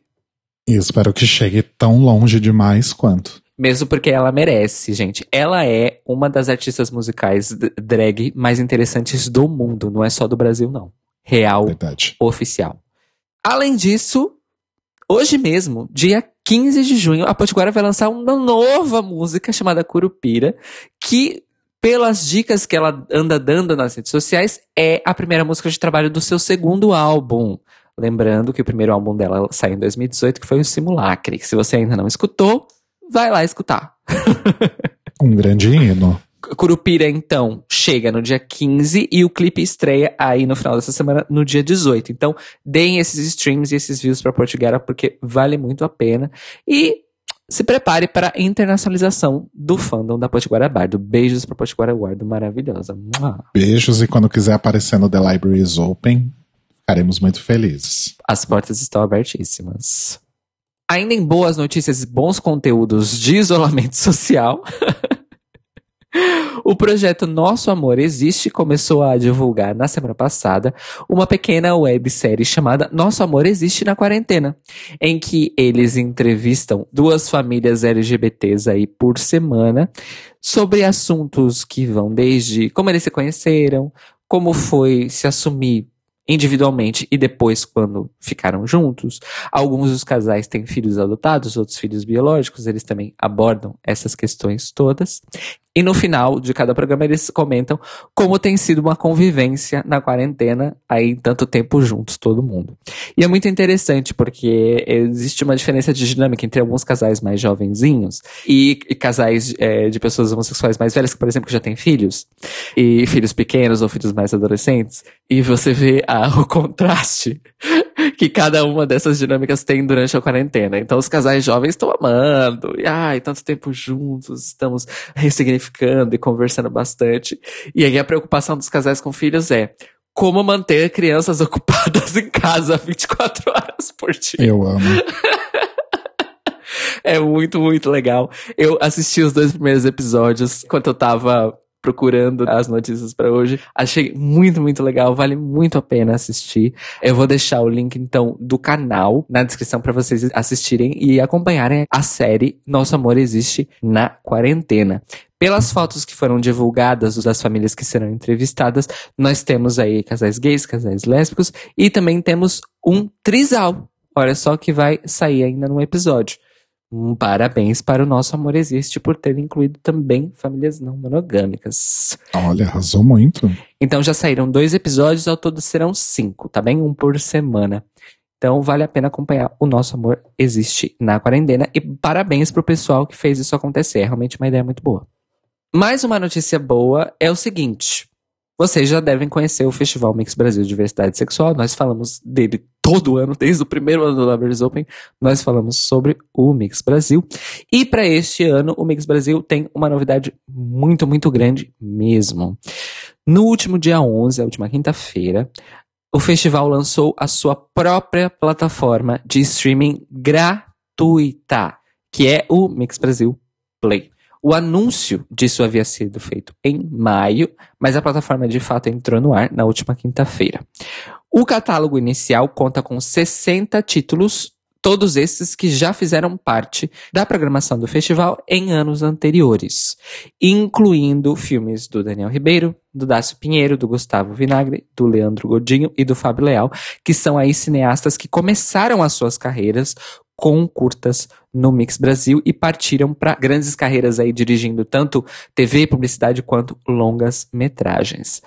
E espero que chegue tão longe demais quanto. Mesmo porque ela merece, gente. Ela é uma das artistas musicais drag mais interessantes do mundo, não é só do Brasil, não. Real, Verdade. oficial. Além disso, hoje mesmo, dia 15 de junho, a Potiguara vai lançar uma nova música chamada Curupira, que, pelas dicas que ela anda dando nas redes sociais, é a primeira música de trabalho do seu segundo álbum. Lembrando que o primeiro álbum dela saiu em 2018, que foi o Simulacre. Se você ainda não escutou, vai lá escutar. Um grande hino. Curupira, então, chega no dia 15 e o clipe estreia aí no final dessa semana, no dia 18. Então, deem esses streams e esses views pra Portuguera, porque vale muito a pena. E se prepare para a internacionalização do fandom da Potiguara Bardo. Beijos pra Potiguara Bardo, maravilhosa. Beijos e quando quiser aparecer no The Library is Open, ficaremos muito felizes. As portas estão abertíssimas. Ainda em boas notícias e bons conteúdos de isolamento social. O projeto Nosso Amor Existe começou a divulgar na semana passada uma pequena websérie chamada Nosso Amor Existe na Quarentena, em que eles entrevistam duas famílias LGBTs aí por semana sobre assuntos que vão desde como eles se conheceram, como foi se assumir individualmente e depois quando ficaram juntos. Alguns dos casais têm filhos adotados, outros filhos biológicos, eles também abordam essas questões todas. E no final de cada programa eles comentam como tem sido uma convivência na quarentena, aí tanto tempo juntos, todo mundo. E é muito interessante porque existe uma diferença de dinâmica entre alguns casais mais jovenzinhos e, e casais é, de pessoas homossexuais mais velhas, que, por exemplo, que já têm filhos, e filhos pequenos ou filhos mais adolescentes, e você vê o contraste que cada uma dessas dinâmicas tem durante a quarentena. Então os casais jovens estão amando, e ai, tanto tempo juntos, estamos ressignificando e conversando bastante. E aí a preocupação dos casais com filhos é como manter crianças ocupadas em casa 24 horas por dia. Eu amo. é muito, muito legal. Eu assisti os dois primeiros episódios enquanto eu tava procurando as notícias para hoje. Achei muito, muito legal, vale muito a pena assistir. Eu vou deixar o link então do canal na descrição para vocês assistirem e acompanharem a série Nosso Amor Existe na Quarentena. Pelas fotos que foram divulgadas das famílias que serão entrevistadas, nós temos aí casais gays, casais lésbicos e também temos um trisal. Olha só que vai sair ainda no episódio. Um parabéns para o nosso Amor Existe por ter incluído também famílias não monogâmicas. Olha, arrasou muito. Então já saíram dois episódios, ao todo serão cinco, tá bem? Um por semana. Então vale a pena acompanhar O Nosso Amor Existe na Quarentena. E parabéns pro pessoal que fez isso acontecer. É realmente uma ideia muito boa. Mais uma notícia boa é o seguinte. Vocês já devem conhecer o Festival Mix Brasil Diversidade Sexual. Nós falamos dele todo ano, desde o primeiro ano do Lovers Open. Nós falamos sobre o Mix Brasil. E para este ano, o Mix Brasil tem uma novidade muito, muito grande mesmo. No último dia 11, a última quinta-feira, o festival lançou a sua própria plataforma de streaming gratuita, que é o Mix Brasil Play. O anúncio disso havia sido feito em maio, mas a plataforma de fato entrou no ar na última quinta-feira. O catálogo inicial conta com 60 títulos, todos esses que já fizeram parte da programação do festival em anos anteriores, incluindo filmes do Daniel Ribeiro, do Dácio Pinheiro, do Gustavo Vinagre, do Leandro Godinho e do Fábio Leal, que são aí cineastas que começaram as suas carreiras com curtas no Mix Brasil e partiram para grandes carreiras aí dirigindo tanto TV, publicidade quanto longas metragens.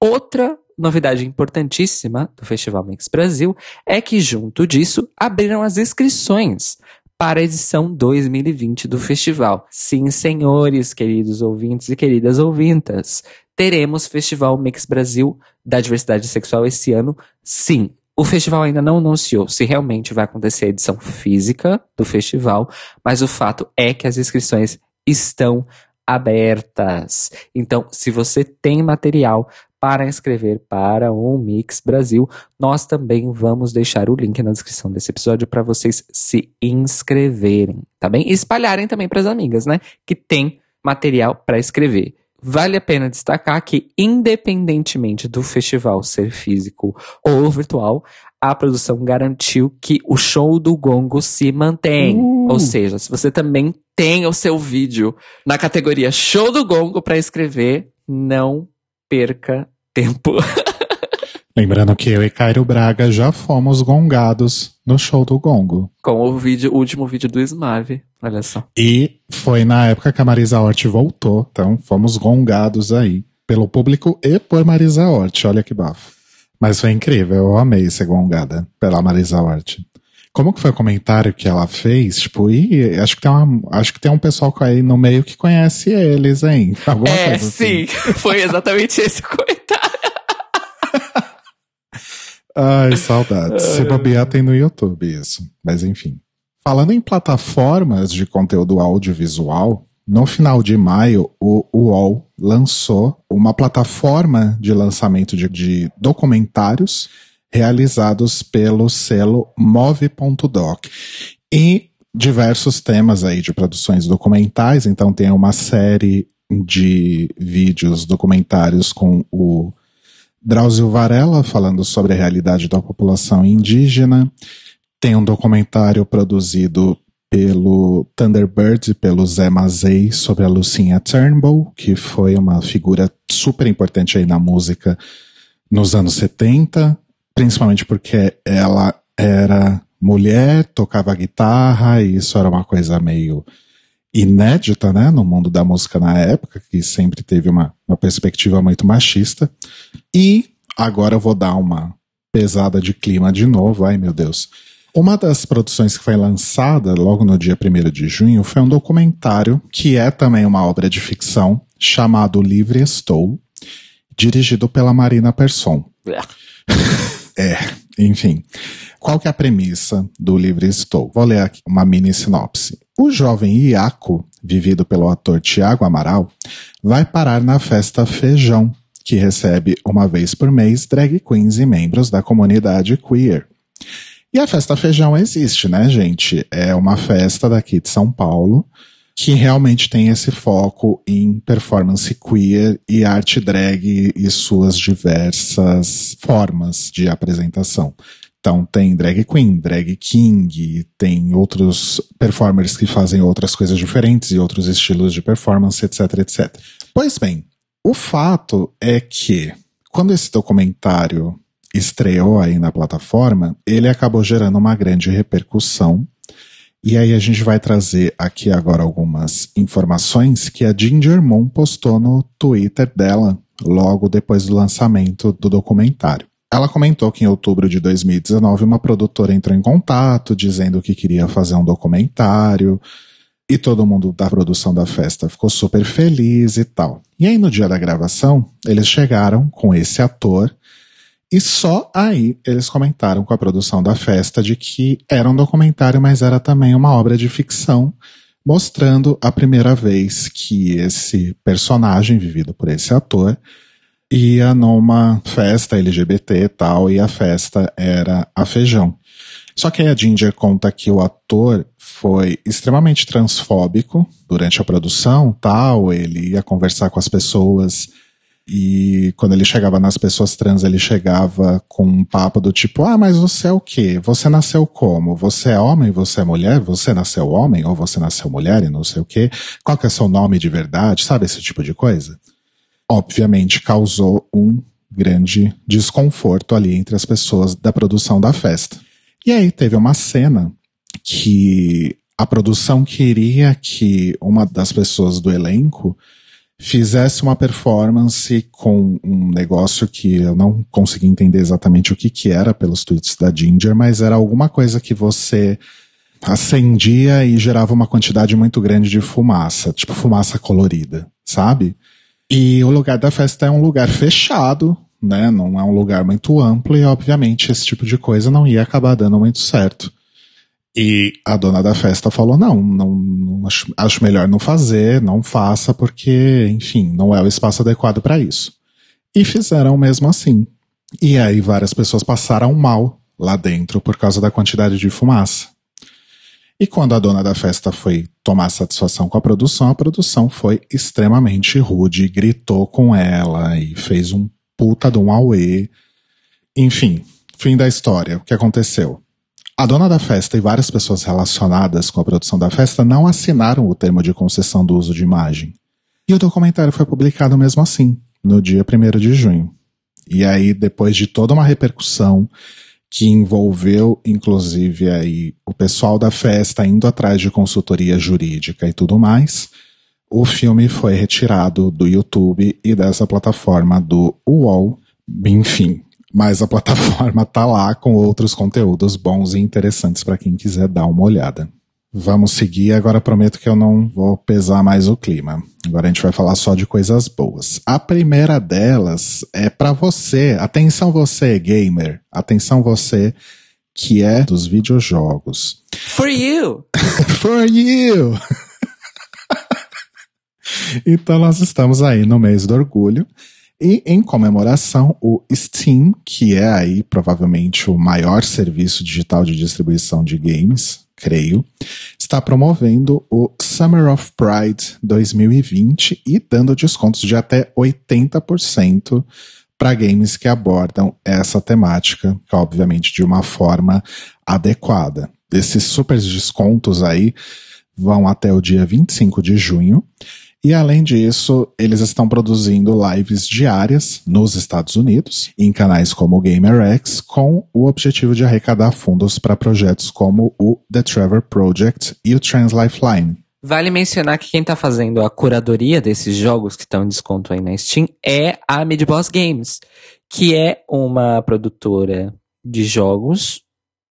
Outra novidade importantíssima do Festival Mix Brasil é que junto disso abriram as inscrições para a edição 2020 do festival. Sim, senhores, queridos ouvintes e queridas ouvintas, teremos Festival Mix Brasil da Diversidade Sexual esse ano, sim. O festival ainda não anunciou se realmente vai acontecer a edição física do festival, mas o fato é que as inscrições estão abertas. Então, se você tem material para inscrever para o Mix Brasil, nós também vamos deixar o link na descrição desse episódio para vocês se inscreverem, tá bem? E espalharem também para as amigas, né? Que tem material para escrever. Vale a pena destacar que, independentemente do festival ser físico ou virtual, a produção garantiu que o show do Gongo se mantém. Uh. Ou seja, se você também tem o seu vídeo na categoria Show do Gongo para escrever, não perca tempo. Lembrando que eu e Cairo Braga já fomos gongados no show do Gongo. Com o vídeo, o último vídeo do Smave, olha só. E foi na época que a Marisa Hort voltou, então fomos gongados aí pelo público e por Marisa Hort, olha que bafo. Mas foi incrível, eu amei ser gongada pela Marisa Hort. Como que foi o comentário que ela fez? Tipo, e acho que tem uma, acho que tem um pessoal aí no meio que conhece eles, hein? Alguma é, coisa assim. sim. Foi exatamente esse o comentário. Ai, saudades. Se bobear, tem no YouTube isso. Mas enfim. Falando em plataformas de conteúdo audiovisual, no final de maio, o UOL lançou uma plataforma de lançamento de, de documentários realizados pelo selo Move.doc. E diversos temas aí de produções documentais. Então tem uma série de vídeos documentários com o Drauzio Varela falando sobre a realidade da população indígena. Tem um documentário produzido pelo Thunderbird e pelo Zé Mazei sobre a Lucinha Turnbull, que foi uma figura super importante aí na música nos anos 70, principalmente porque ela era mulher, tocava guitarra e isso era uma coisa meio inédita, né, no mundo da música na época, que sempre teve uma, uma perspectiva muito machista. E agora eu vou dar uma pesada de clima de novo, ai meu Deus. Uma das produções que foi lançada logo no dia 1 de junho foi um documentário que é também uma obra de ficção chamado Livre Estou, dirigido pela Marina Persson. é, enfim. Qual que é a premissa do Livre Estou? Vou ler aqui uma mini sinopse. O jovem Iaco, vivido pelo ator Tiago Amaral, vai parar na festa Feijão, que recebe uma vez por mês drag queens e membros da comunidade queer. E a festa Feijão existe, né, gente? É uma festa daqui de São Paulo que realmente tem esse foco em performance queer e arte drag e suas diversas formas de apresentação. Então tem drag queen, drag king, tem outros performers que fazem outras coisas diferentes e outros estilos de performance, etc, etc. Pois bem, o fato é que quando esse documentário estreou aí na plataforma, ele acabou gerando uma grande repercussão e aí a gente vai trazer aqui agora algumas informações que a Ginger Moon postou no Twitter dela logo depois do lançamento do documentário. Ela comentou que em outubro de 2019 uma produtora entrou em contato dizendo que queria fazer um documentário e todo mundo da produção da festa ficou super feliz e tal. E aí no dia da gravação, eles chegaram com esse ator e só aí eles comentaram com a produção da festa de que era um documentário, mas era também uma obra de ficção, mostrando a primeira vez que esse personagem, vivido por esse ator, ia numa festa LGBT e tal, e a festa era a feijão. Só que aí a Ginger conta que o ator foi extremamente transfóbico durante a produção, tal, ele ia conversar com as pessoas e quando ele chegava nas pessoas trans, ele chegava com um papo do tipo: Ah, mas você é o quê? Você nasceu como? Você é homem? Você é mulher? Você nasceu homem? Ou você nasceu mulher e não sei o quê? Qual que é seu nome de verdade? Sabe esse tipo de coisa? Obviamente causou um grande desconforto ali entre as pessoas da produção da festa. E aí teve uma cena que a produção queria que uma das pessoas do elenco fizesse uma performance com um negócio que eu não consegui entender exatamente o que que era pelos tweets da Ginger, mas era alguma coisa que você acendia e gerava uma quantidade muito grande de fumaça, tipo fumaça colorida, sabe? E o lugar da festa é um lugar fechado, né? Não é um lugar muito amplo e obviamente esse tipo de coisa não ia acabar dando muito certo. E a dona da festa falou: não, não, não acho, acho, melhor não fazer, não faça, porque, enfim, não é o espaço adequado para isso. E fizeram mesmo assim. E aí várias pessoas passaram mal lá dentro por causa da quantidade de fumaça. E quando a dona da festa foi tomar satisfação com a produção, a produção foi extremamente rude, gritou com ela e fez um puta de um auê. Enfim, fim da história. O que aconteceu? A dona da festa e várias pessoas relacionadas com a produção da festa não assinaram o termo de concessão do uso de imagem. E o documentário foi publicado mesmo assim, no dia 1 de junho. E aí, depois de toda uma repercussão que envolveu, inclusive, aí, o pessoal da festa indo atrás de consultoria jurídica e tudo mais, o filme foi retirado do YouTube e dessa plataforma do UOL. Enfim, mas a plataforma tá lá com outros conteúdos bons e interessantes para quem quiser dar uma olhada. Vamos seguir, agora prometo que eu não vou pesar mais o clima. Agora a gente vai falar só de coisas boas. A primeira delas é para você. Atenção você, gamer. Atenção você que é dos videojogos. For you! For you! então nós estamos aí no mês do orgulho e em comemoração, o Steam, que é aí provavelmente o maior serviço digital de distribuição de games, creio, está promovendo o Summer of Pride 2020 e dando descontos de até 80% para games que abordam essa temática, obviamente de uma forma adequada. Esses super descontos aí vão até o dia 25 de junho. E além disso, eles estão produzindo lives diárias nos Estados Unidos, em canais como o GamerX, com o objetivo de arrecadar fundos para projetos como o The Trevor Project e o Trans Lifeline. Vale mencionar que quem tá fazendo a curadoria desses jogos que estão em desconto aí na Steam é a Midboss Games, que é uma produtora de jogos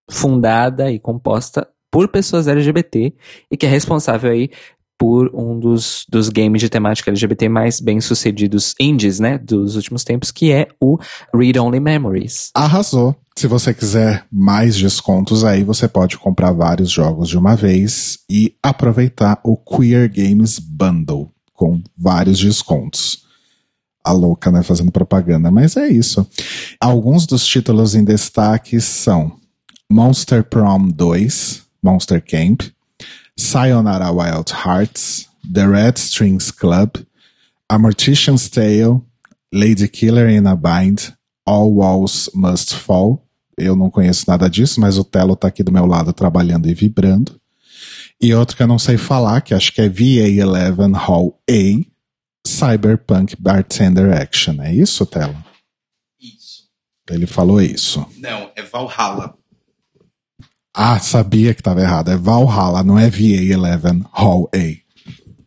fundada e composta por pessoas LGBT e que é responsável aí por um dos, dos games de temática LGBT mais bem sucedidos indies, né, dos últimos tempos, que é o Read Only Memories. Arrasou. Se você quiser mais descontos aí, você pode comprar vários jogos de uma vez e aproveitar o Queer Games Bundle com vários descontos. A louca, né, fazendo propaganda, mas é isso. Alguns dos títulos em destaque são Monster Prom 2, Monster Camp, Sayonara Wild Hearts, The Red Strings Club, A Mortician's Tale, Lady Killer in a Bind, All Walls Must Fall. Eu não conheço nada disso, mas o Telo tá aqui do meu lado trabalhando e vibrando. E outro que eu não sei falar, que acho que é VA11 Hall A, Cyberpunk Bartender Action. É isso, Telo? Isso. Ele falou isso. Não, é Valhalla. Ah, sabia que estava errado. É Valhalla, não é VA11 Hall A.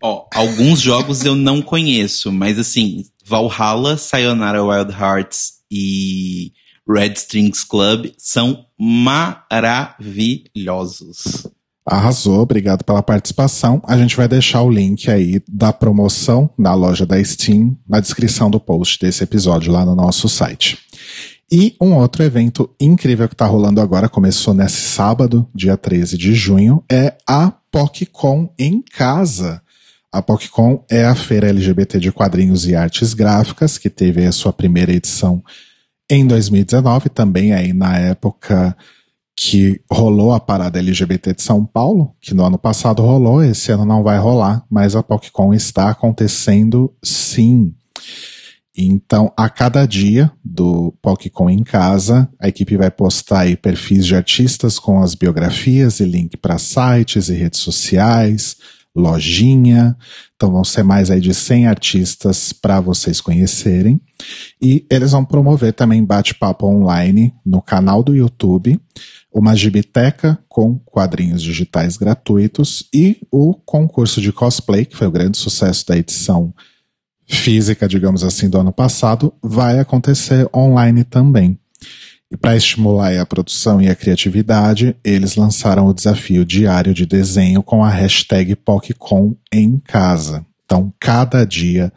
Ó, alguns jogos eu não conheço, mas assim, Valhalla, Sayonara Wild Hearts e Red Strings Club são maravilhosos. Arrasou, obrigado pela participação. A gente vai deixar o link aí da promoção na loja da Steam na descrição do post desse episódio lá no nosso site. E um outro evento incrível que está rolando agora, começou nesse sábado, dia 13 de junho, é a PocCon em casa. A PocCon é a feira LGBT de quadrinhos e artes gráficas, que teve a sua primeira edição em 2019, também aí na época que rolou a parada LGBT de São Paulo, que no ano passado rolou, esse ano não vai rolar, mas a PocCon está acontecendo sim. Então, a cada dia do PocCon em casa, a equipe vai postar aí perfis de artistas com as biografias e link para sites e redes sociais, lojinha. Então, vão ser mais aí de 100 artistas para vocês conhecerem. E eles vão promover também bate-papo online no canal do YouTube, uma gibiteca com quadrinhos digitais gratuitos e o concurso de cosplay, que foi o grande sucesso da edição física, digamos assim, do ano passado, vai acontecer online também. E para estimular a produção e a criatividade, eles lançaram o desafio diário de desenho com a hashtag PocCon em casa. Então, cada dia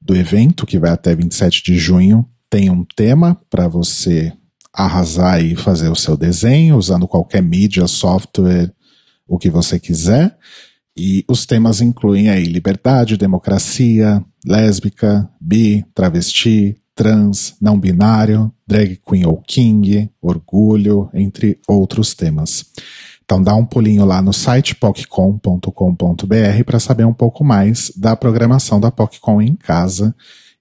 do evento, que vai até 27 de junho, tem um tema para você arrasar e fazer o seu desenho, usando qualquer mídia, software, o que você quiser. E os temas incluem aí liberdade, democracia, lésbica, bi, travesti, trans, não binário, drag queen ou king, orgulho, entre outros temas. Então dá um pulinho lá no site poccom.com.br para saber um pouco mais da programação da PocCon em casa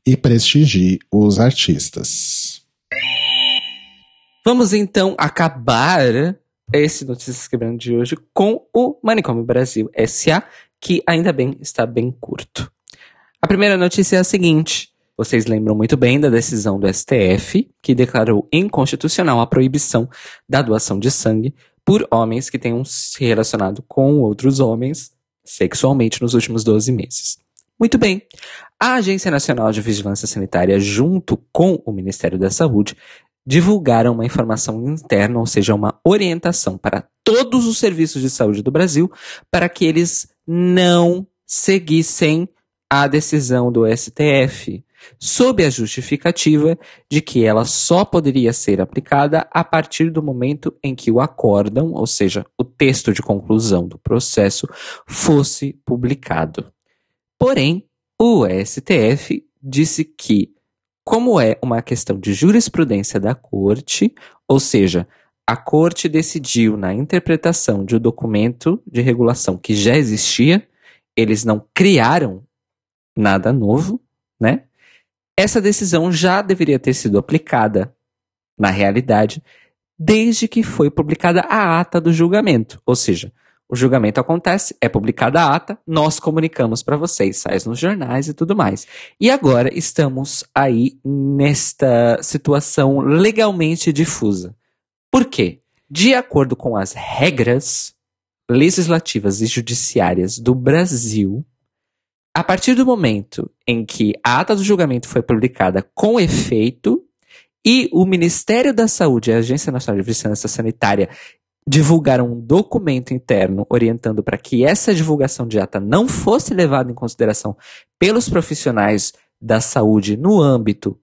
e prestigie os artistas. Vamos então acabar esse Notícias Quebrando de hoje com o Manicômio Brasil SA, que ainda bem está bem curto. A primeira notícia é a seguinte: vocês lembram muito bem da decisão do STF, que declarou inconstitucional a proibição da doação de sangue por homens que tenham se relacionado com outros homens sexualmente nos últimos 12 meses. Muito bem. A Agência Nacional de Vigilância Sanitária, junto com o Ministério da Saúde, divulgaram uma informação interna, ou seja, uma orientação para todos os serviços de saúde do Brasil, para que eles não seguissem a decisão do STF, sob a justificativa de que ela só poderia ser aplicada a partir do momento em que o acórdão, ou seja, o texto de conclusão do processo, fosse publicado. Porém, o STF disse que como é uma questão de jurisprudência da corte, ou seja, a corte decidiu na interpretação de um documento de regulação que já existia, eles não criaram nada novo, né? Essa decisão já deveria ter sido aplicada na realidade desde que foi publicada a ata do julgamento, ou seja, o julgamento acontece, é publicada a ata, nós comunicamos para vocês, sai nos jornais e tudo mais. E agora estamos aí nesta situação legalmente difusa. Por quê? De acordo com as regras legislativas e judiciárias do Brasil, a partir do momento em que a ata do julgamento foi publicada com efeito e o Ministério da Saúde e a Agência Nacional de Vigilância Sanitária divulgaram um documento interno orientando para que essa divulgação de ata não fosse levada em consideração pelos profissionais da saúde no âmbito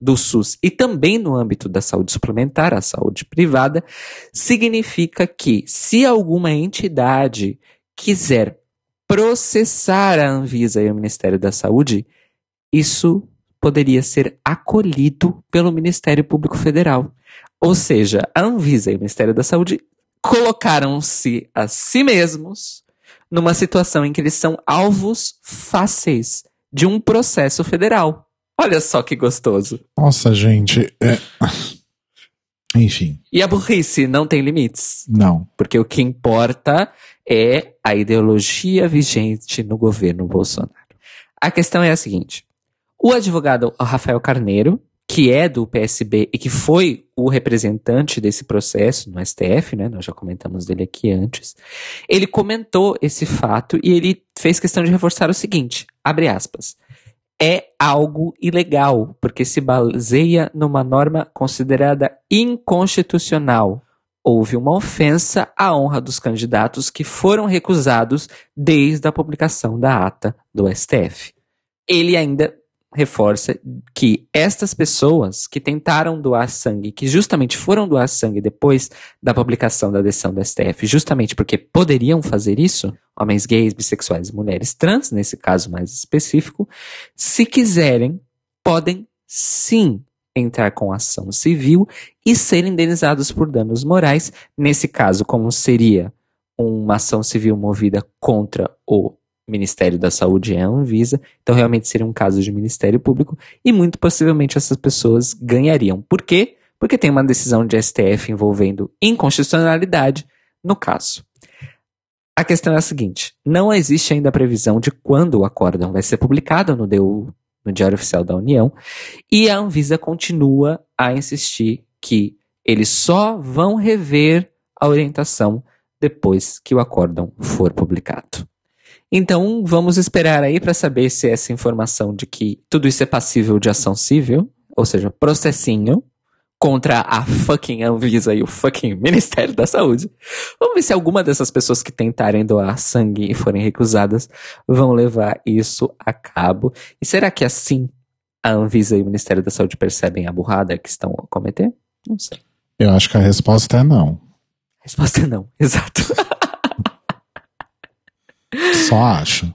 do SUS e também no âmbito da saúde suplementar, a saúde privada, significa que se alguma entidade quiser processar a Anvisa e o Ministério da Saúde, isso poderia ser acolhido pelo Ministério Público Federal. Ou seja, a Anvisa e o Ministério da Saúde colocaram-se a si mesmos numa situação em que eles são alvos fáceis de um processo federal. Olha só que gostoso. Nossa, gente. É... Enfim. E a burrice não tem limites. Não. Porque o que importa é a ideologia vigente no governo Bolsonaro. A questão é a seguinte: o advogado Rafael Carneiro, que é do PSB e que foi o representante desse processo no STF, né? Nós já comentamos dele aqui antes. Ele comentou esse fato e ele fez questão de reforçar o seguinte: abre aspas. É algo ilegal, porque se baseia numa norma considerada inconstitucional. Houve uma ofensa à honra dos candidatos que foram recusados desde a publicação da ata do STF. Ele ainda reforça que estas pessoas que tentaram doar sangue, que justamente foram doar sangue depois da publicação da decisão do STF, justamente porque poderiam fazer isso, homens gays, bissexuais, mulheres trans, nesse caso mais específico, se quiserem, podem sim entrar com ação civil e ser indenizados por danos morais, nesse caso, como seria uma ação civil movida contra o Ministério da Saúde é a Anvisa, então realmente seria um caso de Ministério Público e muito possivelmente essas pessoas ganhariam. Por quê? Porque tem uma decisão de STF envolvendo inconstitucionalidade no caso. A questão é a seguinte: não existe ainda a previsão de quando o acórdão vai ser publicado no DU, no Diário Oficial da União, e a Anvisa continua a insistir que eles só vão rever a orientação depois que o acórdão for publicado. Então, vamos esperar aí para saber se essa informação de que tudo isso é passível de ação civil, ou seja, processinho, contra a fucking Anvisa e o fucking Ministério da Saúde. Vamos ver se alguma dessas pessoas que tentarem doar sangue e forem recusadas vão levar isso a cabo. E será que assim a Anvisa e o Ministério da Saúde percebem a burrada que estão a cometer? Não sei. Eu acho que a resposta é não. A resposta é não, exato. Só acho.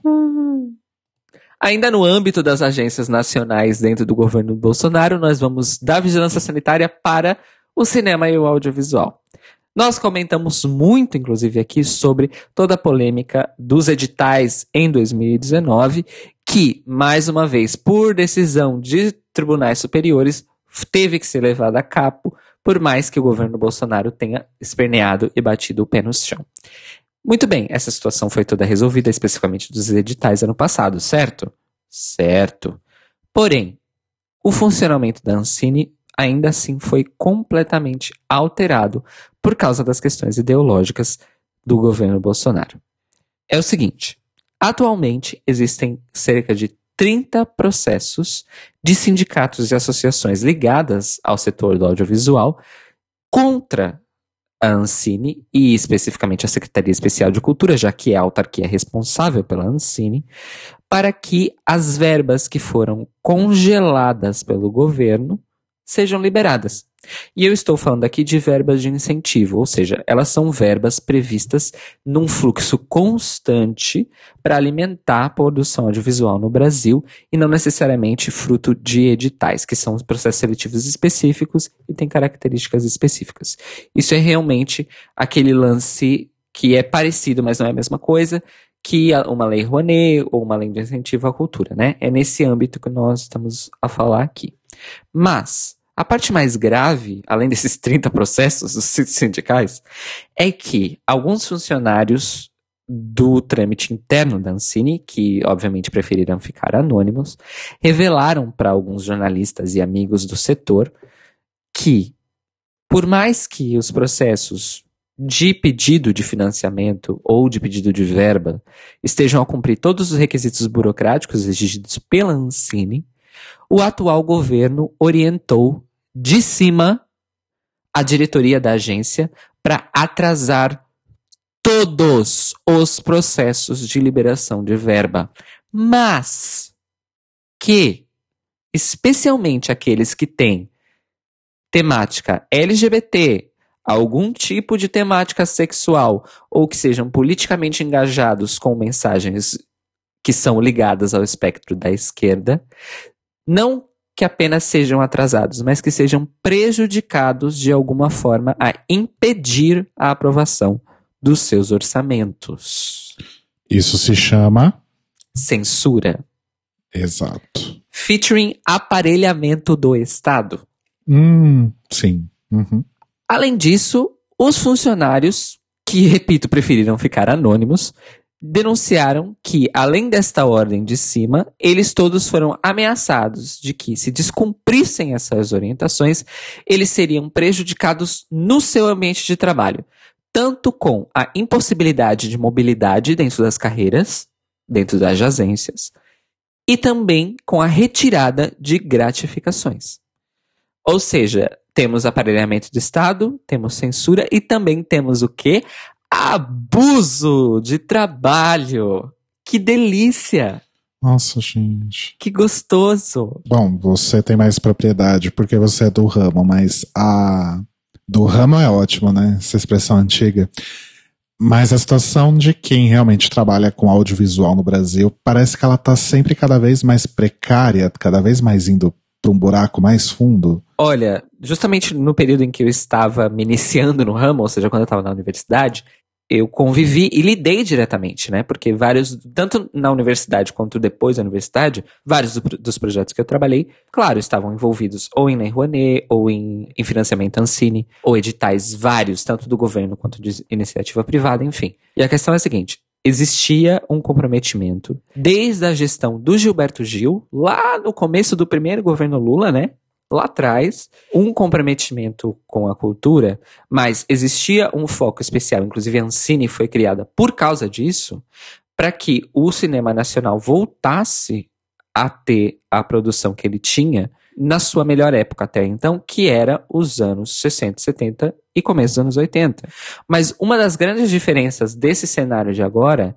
Ainda no âmbito das agências nacionais dentro do governo Bolsonaro, nós vamos da vigilância sanitária para o cinema e o audiovisual. Nós comentamos muito, inclusive, aqui sobre toda a polêmica dos editais em 2019, que, mais uma vez, por decisão de tribunais superiores, teve que ser levada a cabo, por mais que o governo Bolsonaro tenha esperneado e batido o pé no chão. Muito bem, essa situação foi toda resolvida especificamente dos editais ano passado, certo? Certo. Porém, o funcionamento da Ancine ainda assim foi completamente alterado por causa das questões ideológicas do governo Bolsonaro. É o seguinte: atualmente existem cerca de 30 processos de sindicatos e associações ligadas ao setor do audiovisual contra a Ancine e especificamente a Secretaria Especial de Cultura, já que é a autarquia responsável pela Ancine, para que as verbas que foram congeladas pelo governo sejam liberadas. E eu estou falando aqui de verbas de incentivo, ou seja, elas são verbas previstas num fluxo constante para alimentar a produção audiovisual no Brasil e não necessariamente fruto de editais, que são processos seletivos específicos e têm características específicas. Isso é realmente aquele lance que é parecido, mas não é a mesma coisa, que uma lei Rouanet ou uma lei de incentivo à cultura, né? É nesse âmbito que nós estamos a falar aqui. Mas a parte mais grave, além desses 30 processos sindicais, é que alguns funcionários do trâmite interno da Ancine, que obviamente preferiram ficar anônimos, revelaram para alguns jornalistas e amigos do setor que, por mais que os processos de pedido de financiamento ou de pedido de verba estejam a cumprir todos os requisitos burocráticos exigidos pela Ancine, o atual governo orientou de cima a diretoria da agência para atrasar todos os processos de liberação de verba. Mas que, especialmente aqueles que têm temática LGBT, algum tipo de temática sexual ou que sejam politicamente engajados com mensagens que são ligadas ao espectro da esquerda, não que apenas sejam atrasados, mas que sejam prejudicados de alguma forma a impedir a aprovação dos seus orçamentos. Isso se chama Censura. Exato. Featuring aparelhamento do Estado. Hum, sim. Uhum. Além disso, os funcionários, que, repito, preferiram ficar anônimos, denunciaram que, além desta ordem de cima, eles todos foram ameaçados de que, se descumprissem essas orientações, eles seriam prejudicados no seu ambiente de trabalho, tanto com a impossibilidade de mobilidade dentro das carreiras, dentro das agências, e também com a retirada de gratificações. Ou seja, temos aparelhamento do Estado, temos censura e também temos o quê? Abuso de trabalho. Que delícia! Nossa, gente. Que gostoso! Bom, você tem mais propriedade porque você é do ramo, mas a. Do ramo é ótimo, né? Essa expressão antiga. Mas a situação de quem realmente trabalha com audiovisual no Brasil parece que ela está sempre cada vez mais precária, cada vez mais indo para um buraco mais fundo? Olha, justamente no período em que eu estava me iniciando no ramo, ou seja, quando eu estava na universidade, eu convivi e lidei diretamente, né? Porque vários, tanto na universidade quanto depois da universidade, vários do, dos projetos que eu trabalhei, claro, estavam envolvidos ou em Lei Rouanet, ou em, em financiamento Ancine, ou editais vários, tanto do governo quanto de iniciativa privada, enfim. E a questão é a seguinte: existia um comprometimento desde a gestão do Gilberto Gil, lá no começo do primeiro governo Lula, né? Lá atrás, um comprometimento com a cultura, mas existia um foco especial, inclusive a Ancine foi criada por causa disso, para que o cinema nacional voltasse a ter a produção que ele tinha na sua melhor época até então, que era os anos 60, 70 e começo dos anos 80. Mas uma das grandes diferenças desse cenário de agora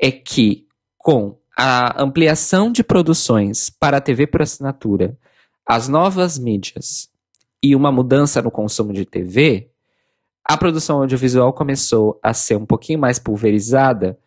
é que, com a ampliação de produções para a TV por assinatura, as novas mídias e uma mudança no consumo de TV, a produção audiovisual começou a ser um pouquinho mais pulverizada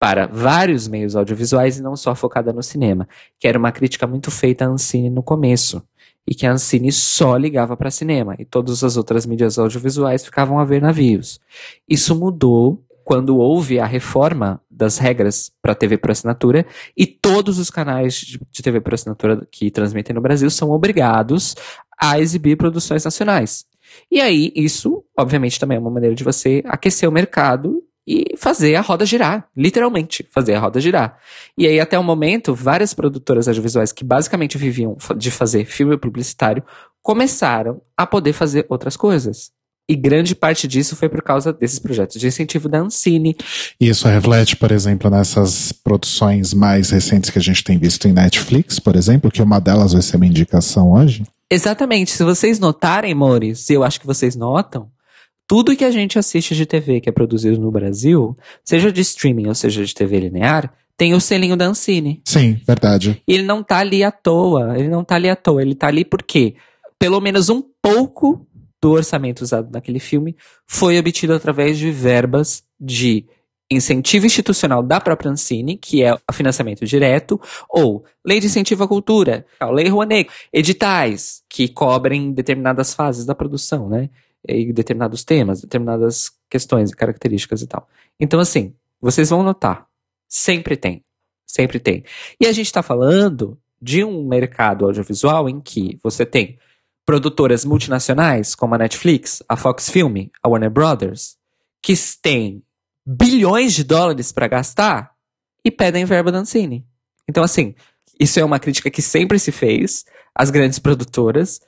para vários meios audiovisuais e não só focada no cinema, que era uma crítica muito feita à Ancine no começo, e que a Ancine só ligava para cinema, e todas as outras mídias audiovisuais ficavam a ver navios. Isso mudou quando houve a reforma das regras para TV por assinatura e todos os canais de, de TV por assinatura que transmitem no Brasil são obrigados a exibir produções nacionais. E aí, isso, obviamente, também é uma maneira de você aquecer o mercado e fazer a roda girar, literalmente, fazer a roda girar. E aí, até o momento, várias produtoras audiovisuais que basicamente viviam de fazer filme publicitário começaram a poder fazer outras coisas. E grande parte disso foi por causa desses projetos de incentivo da Ancine. Isso reflete, por exemplo, nessas produções mais recentes que a gente tem visto em Netflix, por exemplo, que uma delas vai ser uma indicação hoje. Exatamente. Se vocês notarem, Mores, e eu acho que vocês notam, tudo que a gente assiste de TV que é produzido no Brasil, seja de streaming ou seja de TV linear, tem o selinho da Ancine. Sim, verdade. E ele não tá ali à toa. Ele não tá ali à toa. Ele tá ali porque pelo menos um pouco do orçamento usado naquele filme foi obtido através de verbas de incentivo institucional da própria Ancine, que é o financiamento direto, ou lei de incentivo à cultura, lei Rouanet, editais que cobrem determinadas fases da produção, né? e determinados temas, determinadas questões e características e tal. Então, assim, vocês vão notar, sempre tem, sempre tem. E a gente está falando de um mercado audiovisual em que você tem produtoras multinacionais, como a Netflix, a Fox Film, a Warner Brothers, que têm bilhões de dólares para gastar e pedem verba da Ancine. Então, assim, isso é uma crítica que sempre se fez às grandes produtoras,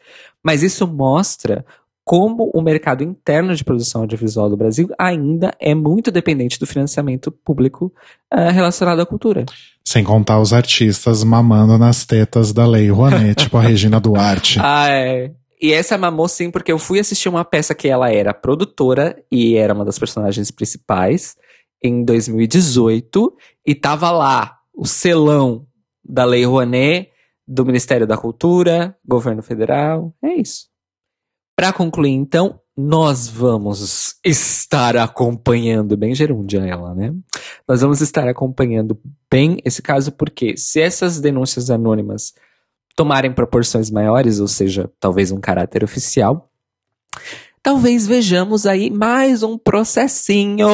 mas isso mostra como o mercado interno de produção audiovisual do Brasil ainda é muito dependente do financiamento público uh, relacionado à cultura. Sem contar os artistas mamando nas tetas da Lei Rouanet, tipo a Regina Duarte. Ah, é. E essa mamou sim, porque eu fui assistir uma peça que ela era produtora e era uma das personagens principais em 2018 e tava lá o selão da Lei Rouanet, do Ministério da Cultura, governo federal. É isso. Para concluir, então, nós vamos estar acompanhando, bem gerúndia ela, né? Nós vamos estar acompanhando bem esse caso, porque se essas denúncias anônimas tomarem proporções maiores, ou seja, talvez um caráter oficial, talvez vejamos aí mais um processinho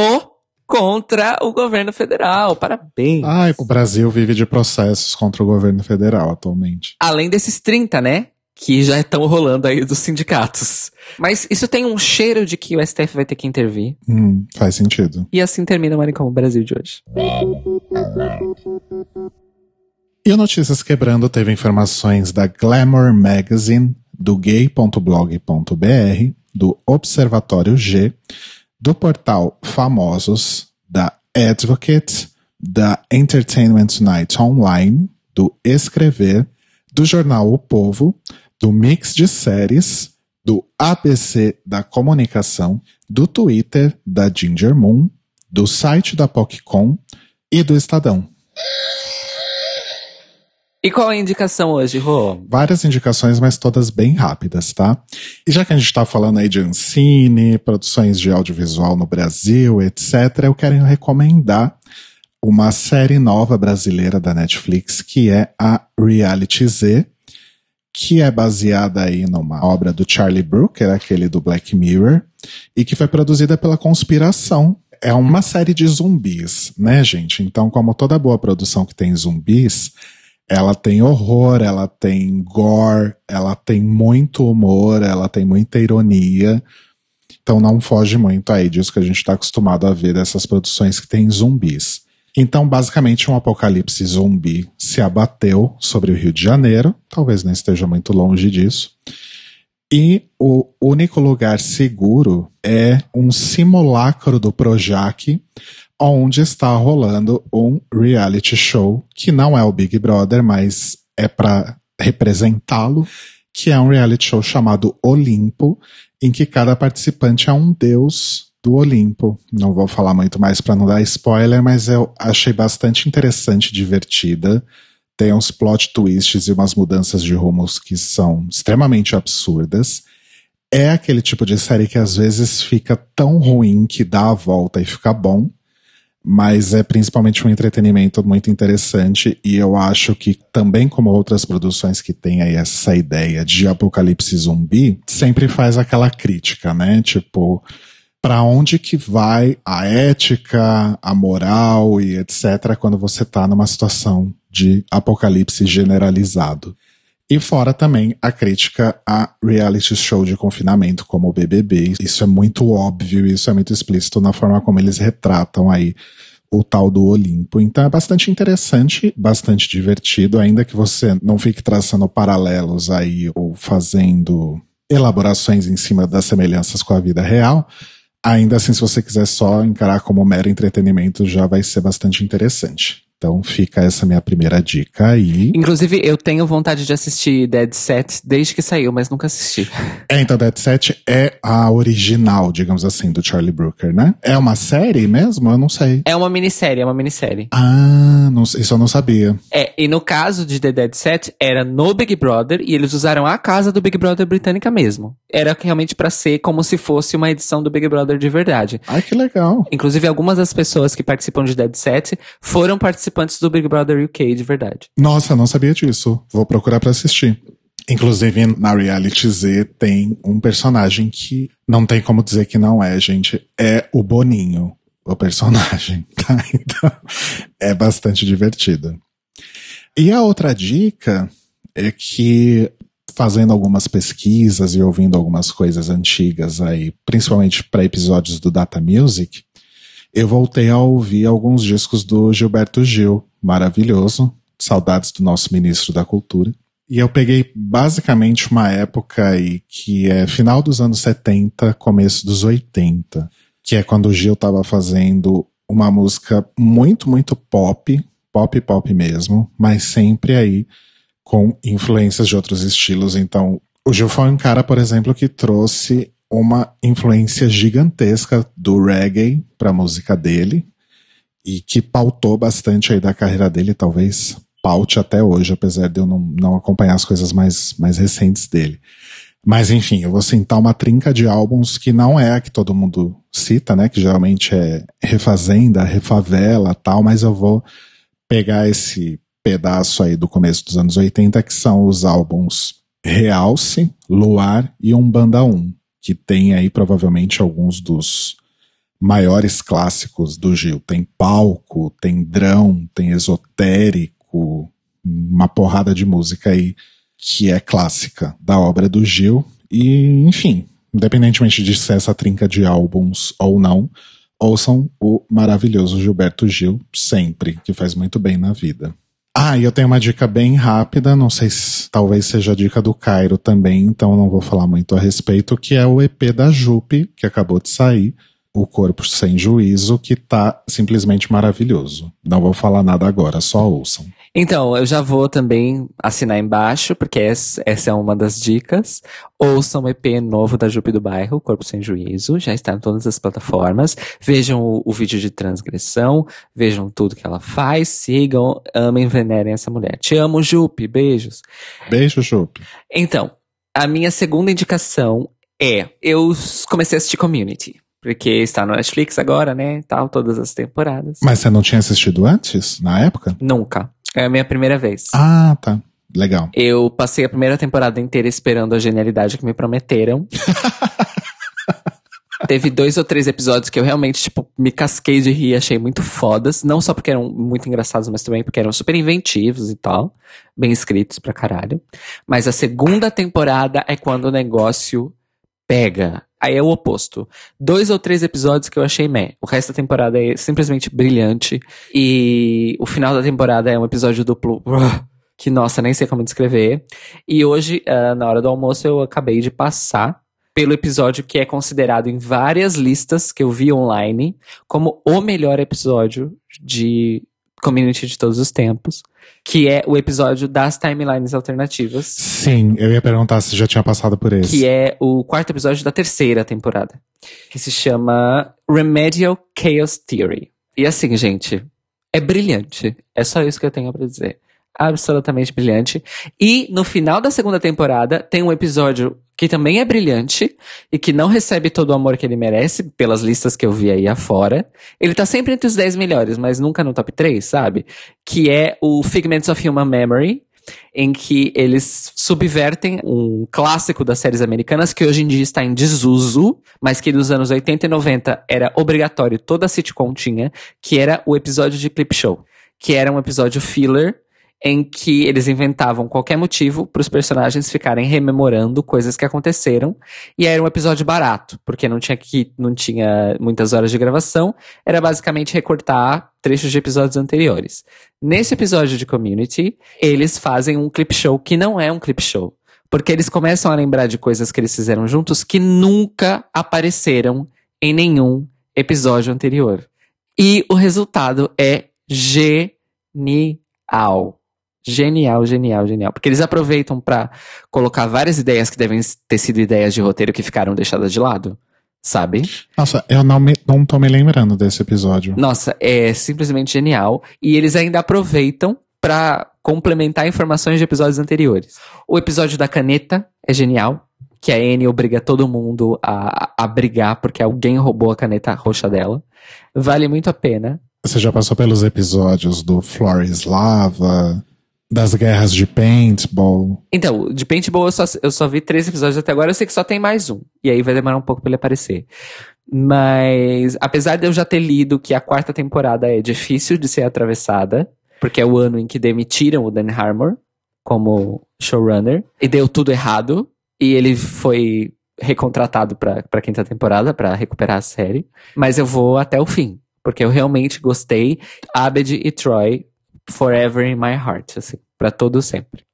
contra o governo federal. Parabéns. Ai, o Brasil vive de processos contra o governo federal atualmente. Além desses 30, né? Que já estão rolando aí dos sindicatos. Mas isso tem um cheiro de que o STF vai ter que intervir. Hum, faz sentido. E assim termina o Maricom Brasil de hoje. E o Notícias Quebrando teve informações da Glamour Magazine, do gay.blog.br, do Observatório G, do portal Famosos, da Advocate, da Entertainment Tonight Online, do Escrever, do jornal O Povo, do Mix de Séries, do ABC da Comunicação, do Twitter da Ginger Moon, do site da PocCon e do Estadão. E qual é a indicação hoje, Rô? Várias indicações, mas todas bem rápidas, tá? E já que a gente tá falando aí de Ancine, produções de audiovisual no Brasil, etc., eu quero recomendar uma série nova brasileira da Netflix, que é a Reality Z, que é baseada aí numa obra do Charlie Brooker, aquele do Black Mirror, e que foi produzida pela Conspiração. É uma série de zumbis, né, gente? Então, como toda boa produção que tem zumbis, ela tem horror, ela tem gore, ela tem muito humor, ela tem muita ironia. Então não foge muito aí disso que a gente está acostumado a ver dessas produções que tem zumbis. Então, basicamente, um apocalipse zumbi se abateu sobre o Rio de Janeiro, talvez não esteja muito longe disso. E o único lugar seguro é um simulacro do Projac, onde está rolando um reality show que não é o Big Brother, mas é para representá-lo, que é um reality show chamado Olimpo, em que cada participante é um deus do Olimpo. Não vou falar muito mais para não dar spoiler, mas eu achei bastante interessante, divertida. Tem uns plot twists e umas mudanças de rumos que são extremamente absurdas. É aquele tipo de série que às vezes fica tão ruim que dá a volta e fica bom mas é principalmente um entretenimento muito interessante e eu acho que também como outras produções que têm aí essa ideia de apocalipse zumbi, sempre faz aquela crítica, né? Tipo, para onde que vai a ética, a moral e etc quando você tá numa situação de apocalipse generalizado. E fora também a crítica a reality show de confinamento como o BBB. Isso é muito óbvio, isso é muito explícito na forma como eles retratam aí o tal do Olimpo. Então é bastante interessante, bastante divertido, ainda que você não fique traçando paralelos aí ou fazendo elaborações em cima das semelhanças com a vida real. Ainda assim, se você quiser só encarar como mero entretenimento, já vai ser bastante interessante. Então fica essa minha primeira dica aí. Inclusive, eu tenho vontade de assistir Dead Set desde que saiu, mas nunca assisti. É, então Dead Set é a original, digamos assim, do Charlie Brooker, né? É uma série mesmo? Eu não sei. É uma minissérie, é uma minissérie. Ah, não, isso eu não sabia. É, e no caso de The Dead Set, era no Big Brother e eles usaram a casa do Big Brother britânica mesmo. Era realmente para ser como se fosse uma edição do Big Brother de verdade. Ai, que legal. Inclusive, algumas das pessoas que participam de Dead Set foram participantes do Big Brother UK de verdade. Nossa, não sabia disso. Vou procurar para assistir. Inclusive, na Reality Z tem um personagem que não tem como dizer que não é, gente. É o Boninho, o personagem, tá? Então, é bastante divertido. E a outra dica é que, fazendo algumas pesquisas e ouvindo algumas coisas antigas aí, principalmente para episódios do Data Music, eu voltei a ouvir alguns discos do Gilberto Gil, maravilhoso, saudades do nosso ministro da Cultura. E eu peguei basicamente uma época aí que é final dos anos 70, começo dos 80, que é quando o Gil tava fazendo uma música muito, muito pop, pop, pop mesmo, mas sempre aí com influências de outros estilos. Então, o Gil foi um cara, por exemplo, que trouxe uma influência gigantesca do reggae para a música dele e que pautou bastante aí da carreira dele, talvez paute até hoje, apesar de eu não, não acompanhar as coisas mais, mais recentes dele. Mas enfim, eu vou sentar uma trinca de álbuns que não é a que todo mundo cita, né? Que geralmente é Refazenda, Refavela tal, mas eu vou pegar esse pedaço aí do começo dos anos 80, que são os álbuns Realce, Luar e Umbanda 1, que tem aí provavelmente alguns dos maiores clássicos do Gil. Tem palco, tem drão, tem esotérico, uma porrada de música aí que é clássica da obra do Gil. E, enfim, independentemente de ser essa trinca de álbuns ou não, ouçam o maravilhoso Gilberto Gil sempre, que faz muito bem na vida. Ah, eu tenho uma dica bem rápida, não sei se talvez seja a dica do Cairo também, então não vou falar muito a respeito, que é o EP da Jupe, que acabou de sair, O Corpo Sem Juízo, que tá simplesmente maravilhoso. Não vou falar nada agora, só ouçam. Então, eu já vou também assinar embaixo, porque essa é uma das dicas. Ouçam o EP novo da Jupe do Bairro, Corpo Sem Juízo, já está em todas as plataformas. Vejam o, o vídeo de transgressão, vejam tudo que ela faz, sigam, amem, venerem essa mulher. Te amo, Jupe, beijos. Beijo, Jupe. Então, a minha segunda indicação é, eu comecei a assistir Community. Porque está no Netflix agora, né? Tal, todas as temporadas. Mas você não tinha assistido antes, na época? Nunca. É a minha primeira vez. Ah, tá. Legal. Eu passei a primeira temporada inteira esperando a genialidade que me prometeram. Teve dois ou três episódios que eu realmente, tipo, me casquei de rir, achei muito fodas. Não só porque eram muito engraçados, mas também porque eram super inventivos e tal. Bem escritos pra caralho. Mas a segunda temporada é quando o negócio pega. Aí é o oposto. Dois ou três episódios que eu achei meh. O resto da temporada é simplesmente brilhante. E o final da temporada é um episódio duplo. Que, nossa, nem sei como descrever. E hoje, uh, na hora do almoço, eu acabei de passar pelo episódio que é considerado em várias listas que eu vi online como o melhor episódio de Community de todos os tempos, que é o episódio das timelines alternativas. Sim, eu ia perguntar se já tinha passado por esse. Que é o quarto episódio da terceira temporada, que se chama Remedial Chaos Theory. E assim, gente, é brilhante. É só isso que eu tenho pra dizer absolutamente brilhante. E no final da segunda temporada tem um episódio que também é brilhante e que não recebe todo o amor que ele merece pelas listas que eu vi aí afora. Ele tá sempre entre os 10 melhores, mas nunca no top 3, sabe? Que é o Figments of Human Memory, em que eles subvertem um clássico das séries americanas que hoje em dia está em desuso, mas que nos anos 80 e 90 era obrigatório, toda a sitcom tinha, que era o episódio de clip show, que era um episódio filler em que eles inventavam qualquer motivo para os personagens ficarem rememorando coisas que aconteceram. E era um episódio barato, porque não tinha que não tinha muitas horas de gravação, era basicamente recortar trechos de episódios anteriores. Nesse episódio de Community, eles fazem um clip show que não é um clip show, porque eles começam a lembrar de coisas que eles fizeram juntos que nunca apareceram em nenhum episódio anterior. E o resultado é genial. Genial, genial, genial. Porque eles aproveitam para colocar várias ideias que devem ter sido ideias de roteiro que ficaram deixadas de lado. Sabe? Nossa, eu não, me, não tô me lembrando desse episódio. Nossa, é simplesmente genial. E eles ainda aproveitam para complementar informações de episódios anteriores. O episódio da caneta é genial. Que a Annie obriga todo mundo a, a brigar porque alguém roubou a caneta roxa dela. Vale muito a pena. Você já passou pelos episódios do Flores Lava, das guerras de paintball. Então, de paintball eu só, eu só vi três episódios até agora, eu sei que só tem mais um. E aí vai demorar um pouco pra ele aparecer. Mas, apesar de eu já ter lido que a quarta temporada é difícil de ser atravessada, porque é o ano em que demitiram o Dan Harmon como showrunner, e deu tudo errado, e ele foi recontratado pra, pra quinta temporada para recuperar a série. Mas eu vou até o fim, porque eu realmente gostei. Abed e Troy forever in my heart, assim, para todo sempre.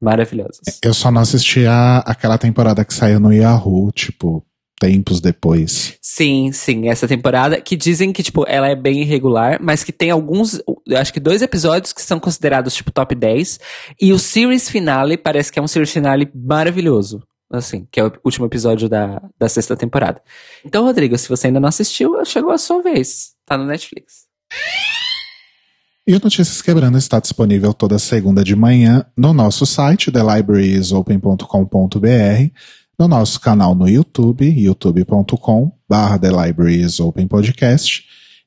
maravilhosas. Eu só não assisti a, aquela temporada que saiu no Yahoo, tipo, tempos depois. Sim, sim, essa temporada que dizem que, tipo, ela é bem irregular, mas que tem alguns, eu acho que dois episódios que são considerados, tipo, top 10. E o series finale parece que é um series finale maravilhoso. Assim, que é o último episódio da, da sexta temporada. Então, Rodrigo, se você ainda não assistiu, chegou a sua vez. Tá no Netflix. E o Notícias Quebrando está disponível toda segunda de manhã no nosso site, thelibrariesopen.com.br, no nosso canal no YouTube, youtube.com barra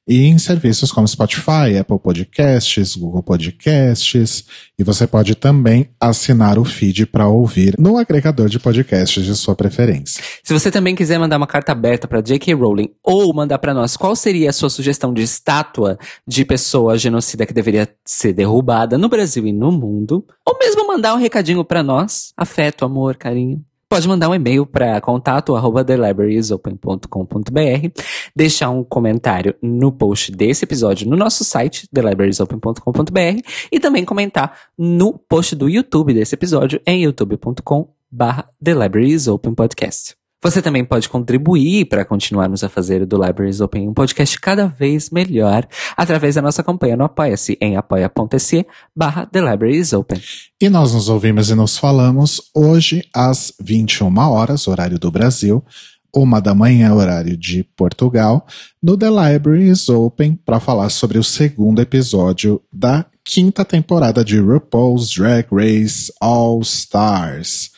E em serviços como Spotify, Apple Podcasts, Google Podcasts, e você pode também assinar o feed para ouvir no agregador de podcasts de sua preferência. Se você também quiser mandar uma carta aberta para J.K. Rowling ou mandar para nós qual seria a sua sugestão de estátua de pessoa genocida que deveria ser derrubada no Brasil e no mundo, ou mesmo mandar um recadinho para nós, afeto, amor, carinho, pode mandar um e-mail para contato arroba thelibrariesopen.com.br, deixar um comentário no post desse episódio no nosso site, thelibrariesopen.com.br, e também comentar no post do YouTube desse episódio em youtube.com barra The Libraries Open Podcast. Você também pode contribuir para continuarmos a fazer do Libraries Open um podcast cada vez melhor através da nossa campanha no Apoia-se em apoia.se barra The Libraries Open. E nós nos ouvimos e nos falamos hoje às 21 horas, horário do Brasil, uma da manhã, horário de Portugal, no The Libraries Open, para falar sobre o segundo episódio da quinta temporada de RuPaul's Drag Race All Stars,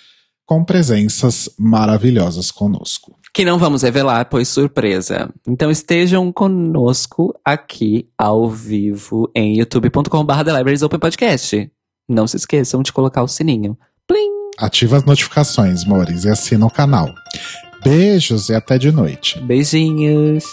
com presenças maravilhosas conosco. Que não vamos revelar, pois surpresa. Então estejam conosco aqui ao vivo em youtube.com.br The Libraries Open Podcast. Não se esqueçam de colocar o sininho. Plim! Ativa as notificações, Mores, e assina o canal. Beijos e até de noite. Beijinhos.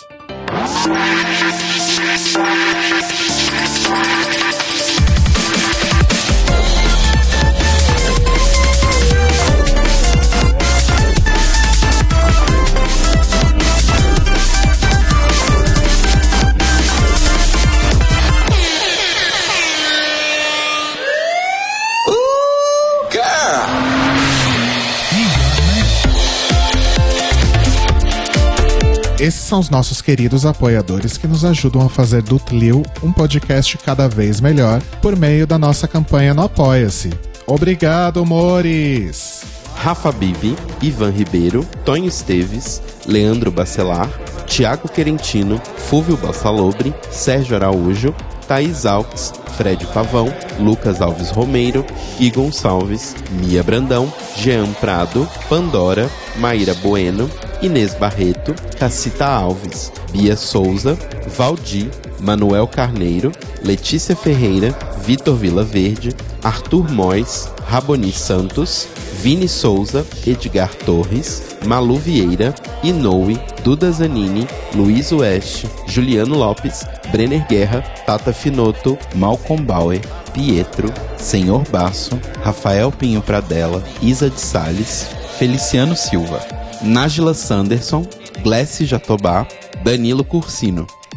Esses são os nossos queridos apoiadores que nos ajudam a fazer do Tlil um podcast cada vez melhor por meio da nossa campanha no Apoia-se. Obrigado, Mores! Rafa Bibi, Ivan Ribeiro, Tonho Esteves, Leandro Bacelar, Tiago Querentino, Fúvio Bassalobre, Sérgio Araújo, Thaís Alves, Fred Pavão, Lucas Alves Romeiro, Gui Gonçalves, Mia Brandão, Jean Prado, Pandora, Maíra Bueno, Inês Barreto, Cacita Alves, Bia Souza, Valdir, Manuel Carneiro, Letícia Ferreira, Vitor Vila Verde, Arthur Mois, Raboni Santos, Vini Souza, Edgar Torres, Malu Vieira, Inoue, Duda Zanini, Luiz Oeste, Juliano Lopes, Brenner Guerra, Tata Finoto, Malcolm Bauer, Pietro, Senhor Basso, Rafael Pinho Pradella, Isa de Sales, Feliciano Silva, Nájila Sanderson, Glessi Jatobá, Danilo Cursino.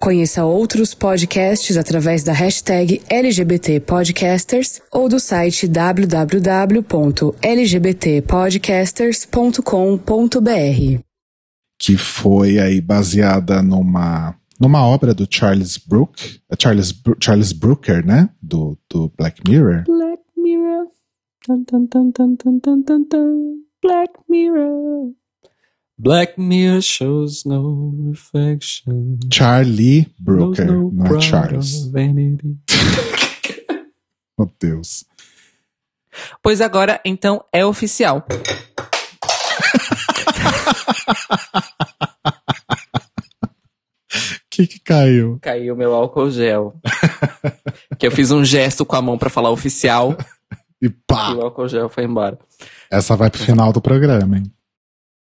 Conheça outros podcasts através da hashtag LGBT Podcasters ou do site www.lgbtpodcasters.com.br. Que foi aí baseada numa, numa obra do Charles Brook, é Charles, Bro- Charles Brooker, né? Do, do Black Mirror. Black Mirror. Dun, dun, dun. Black Mirror. Black Mirror shows no reflection. Charlie Brooker, no não é Charles. Meu Deus. Pois agora, então, é oficial. O que que caiu? Caiu meu álcool gel. que eu fiz um gesto com a mão pra falar oficial E e pá! o álcool gel foi embora. Essa vai pro final do programa, hein?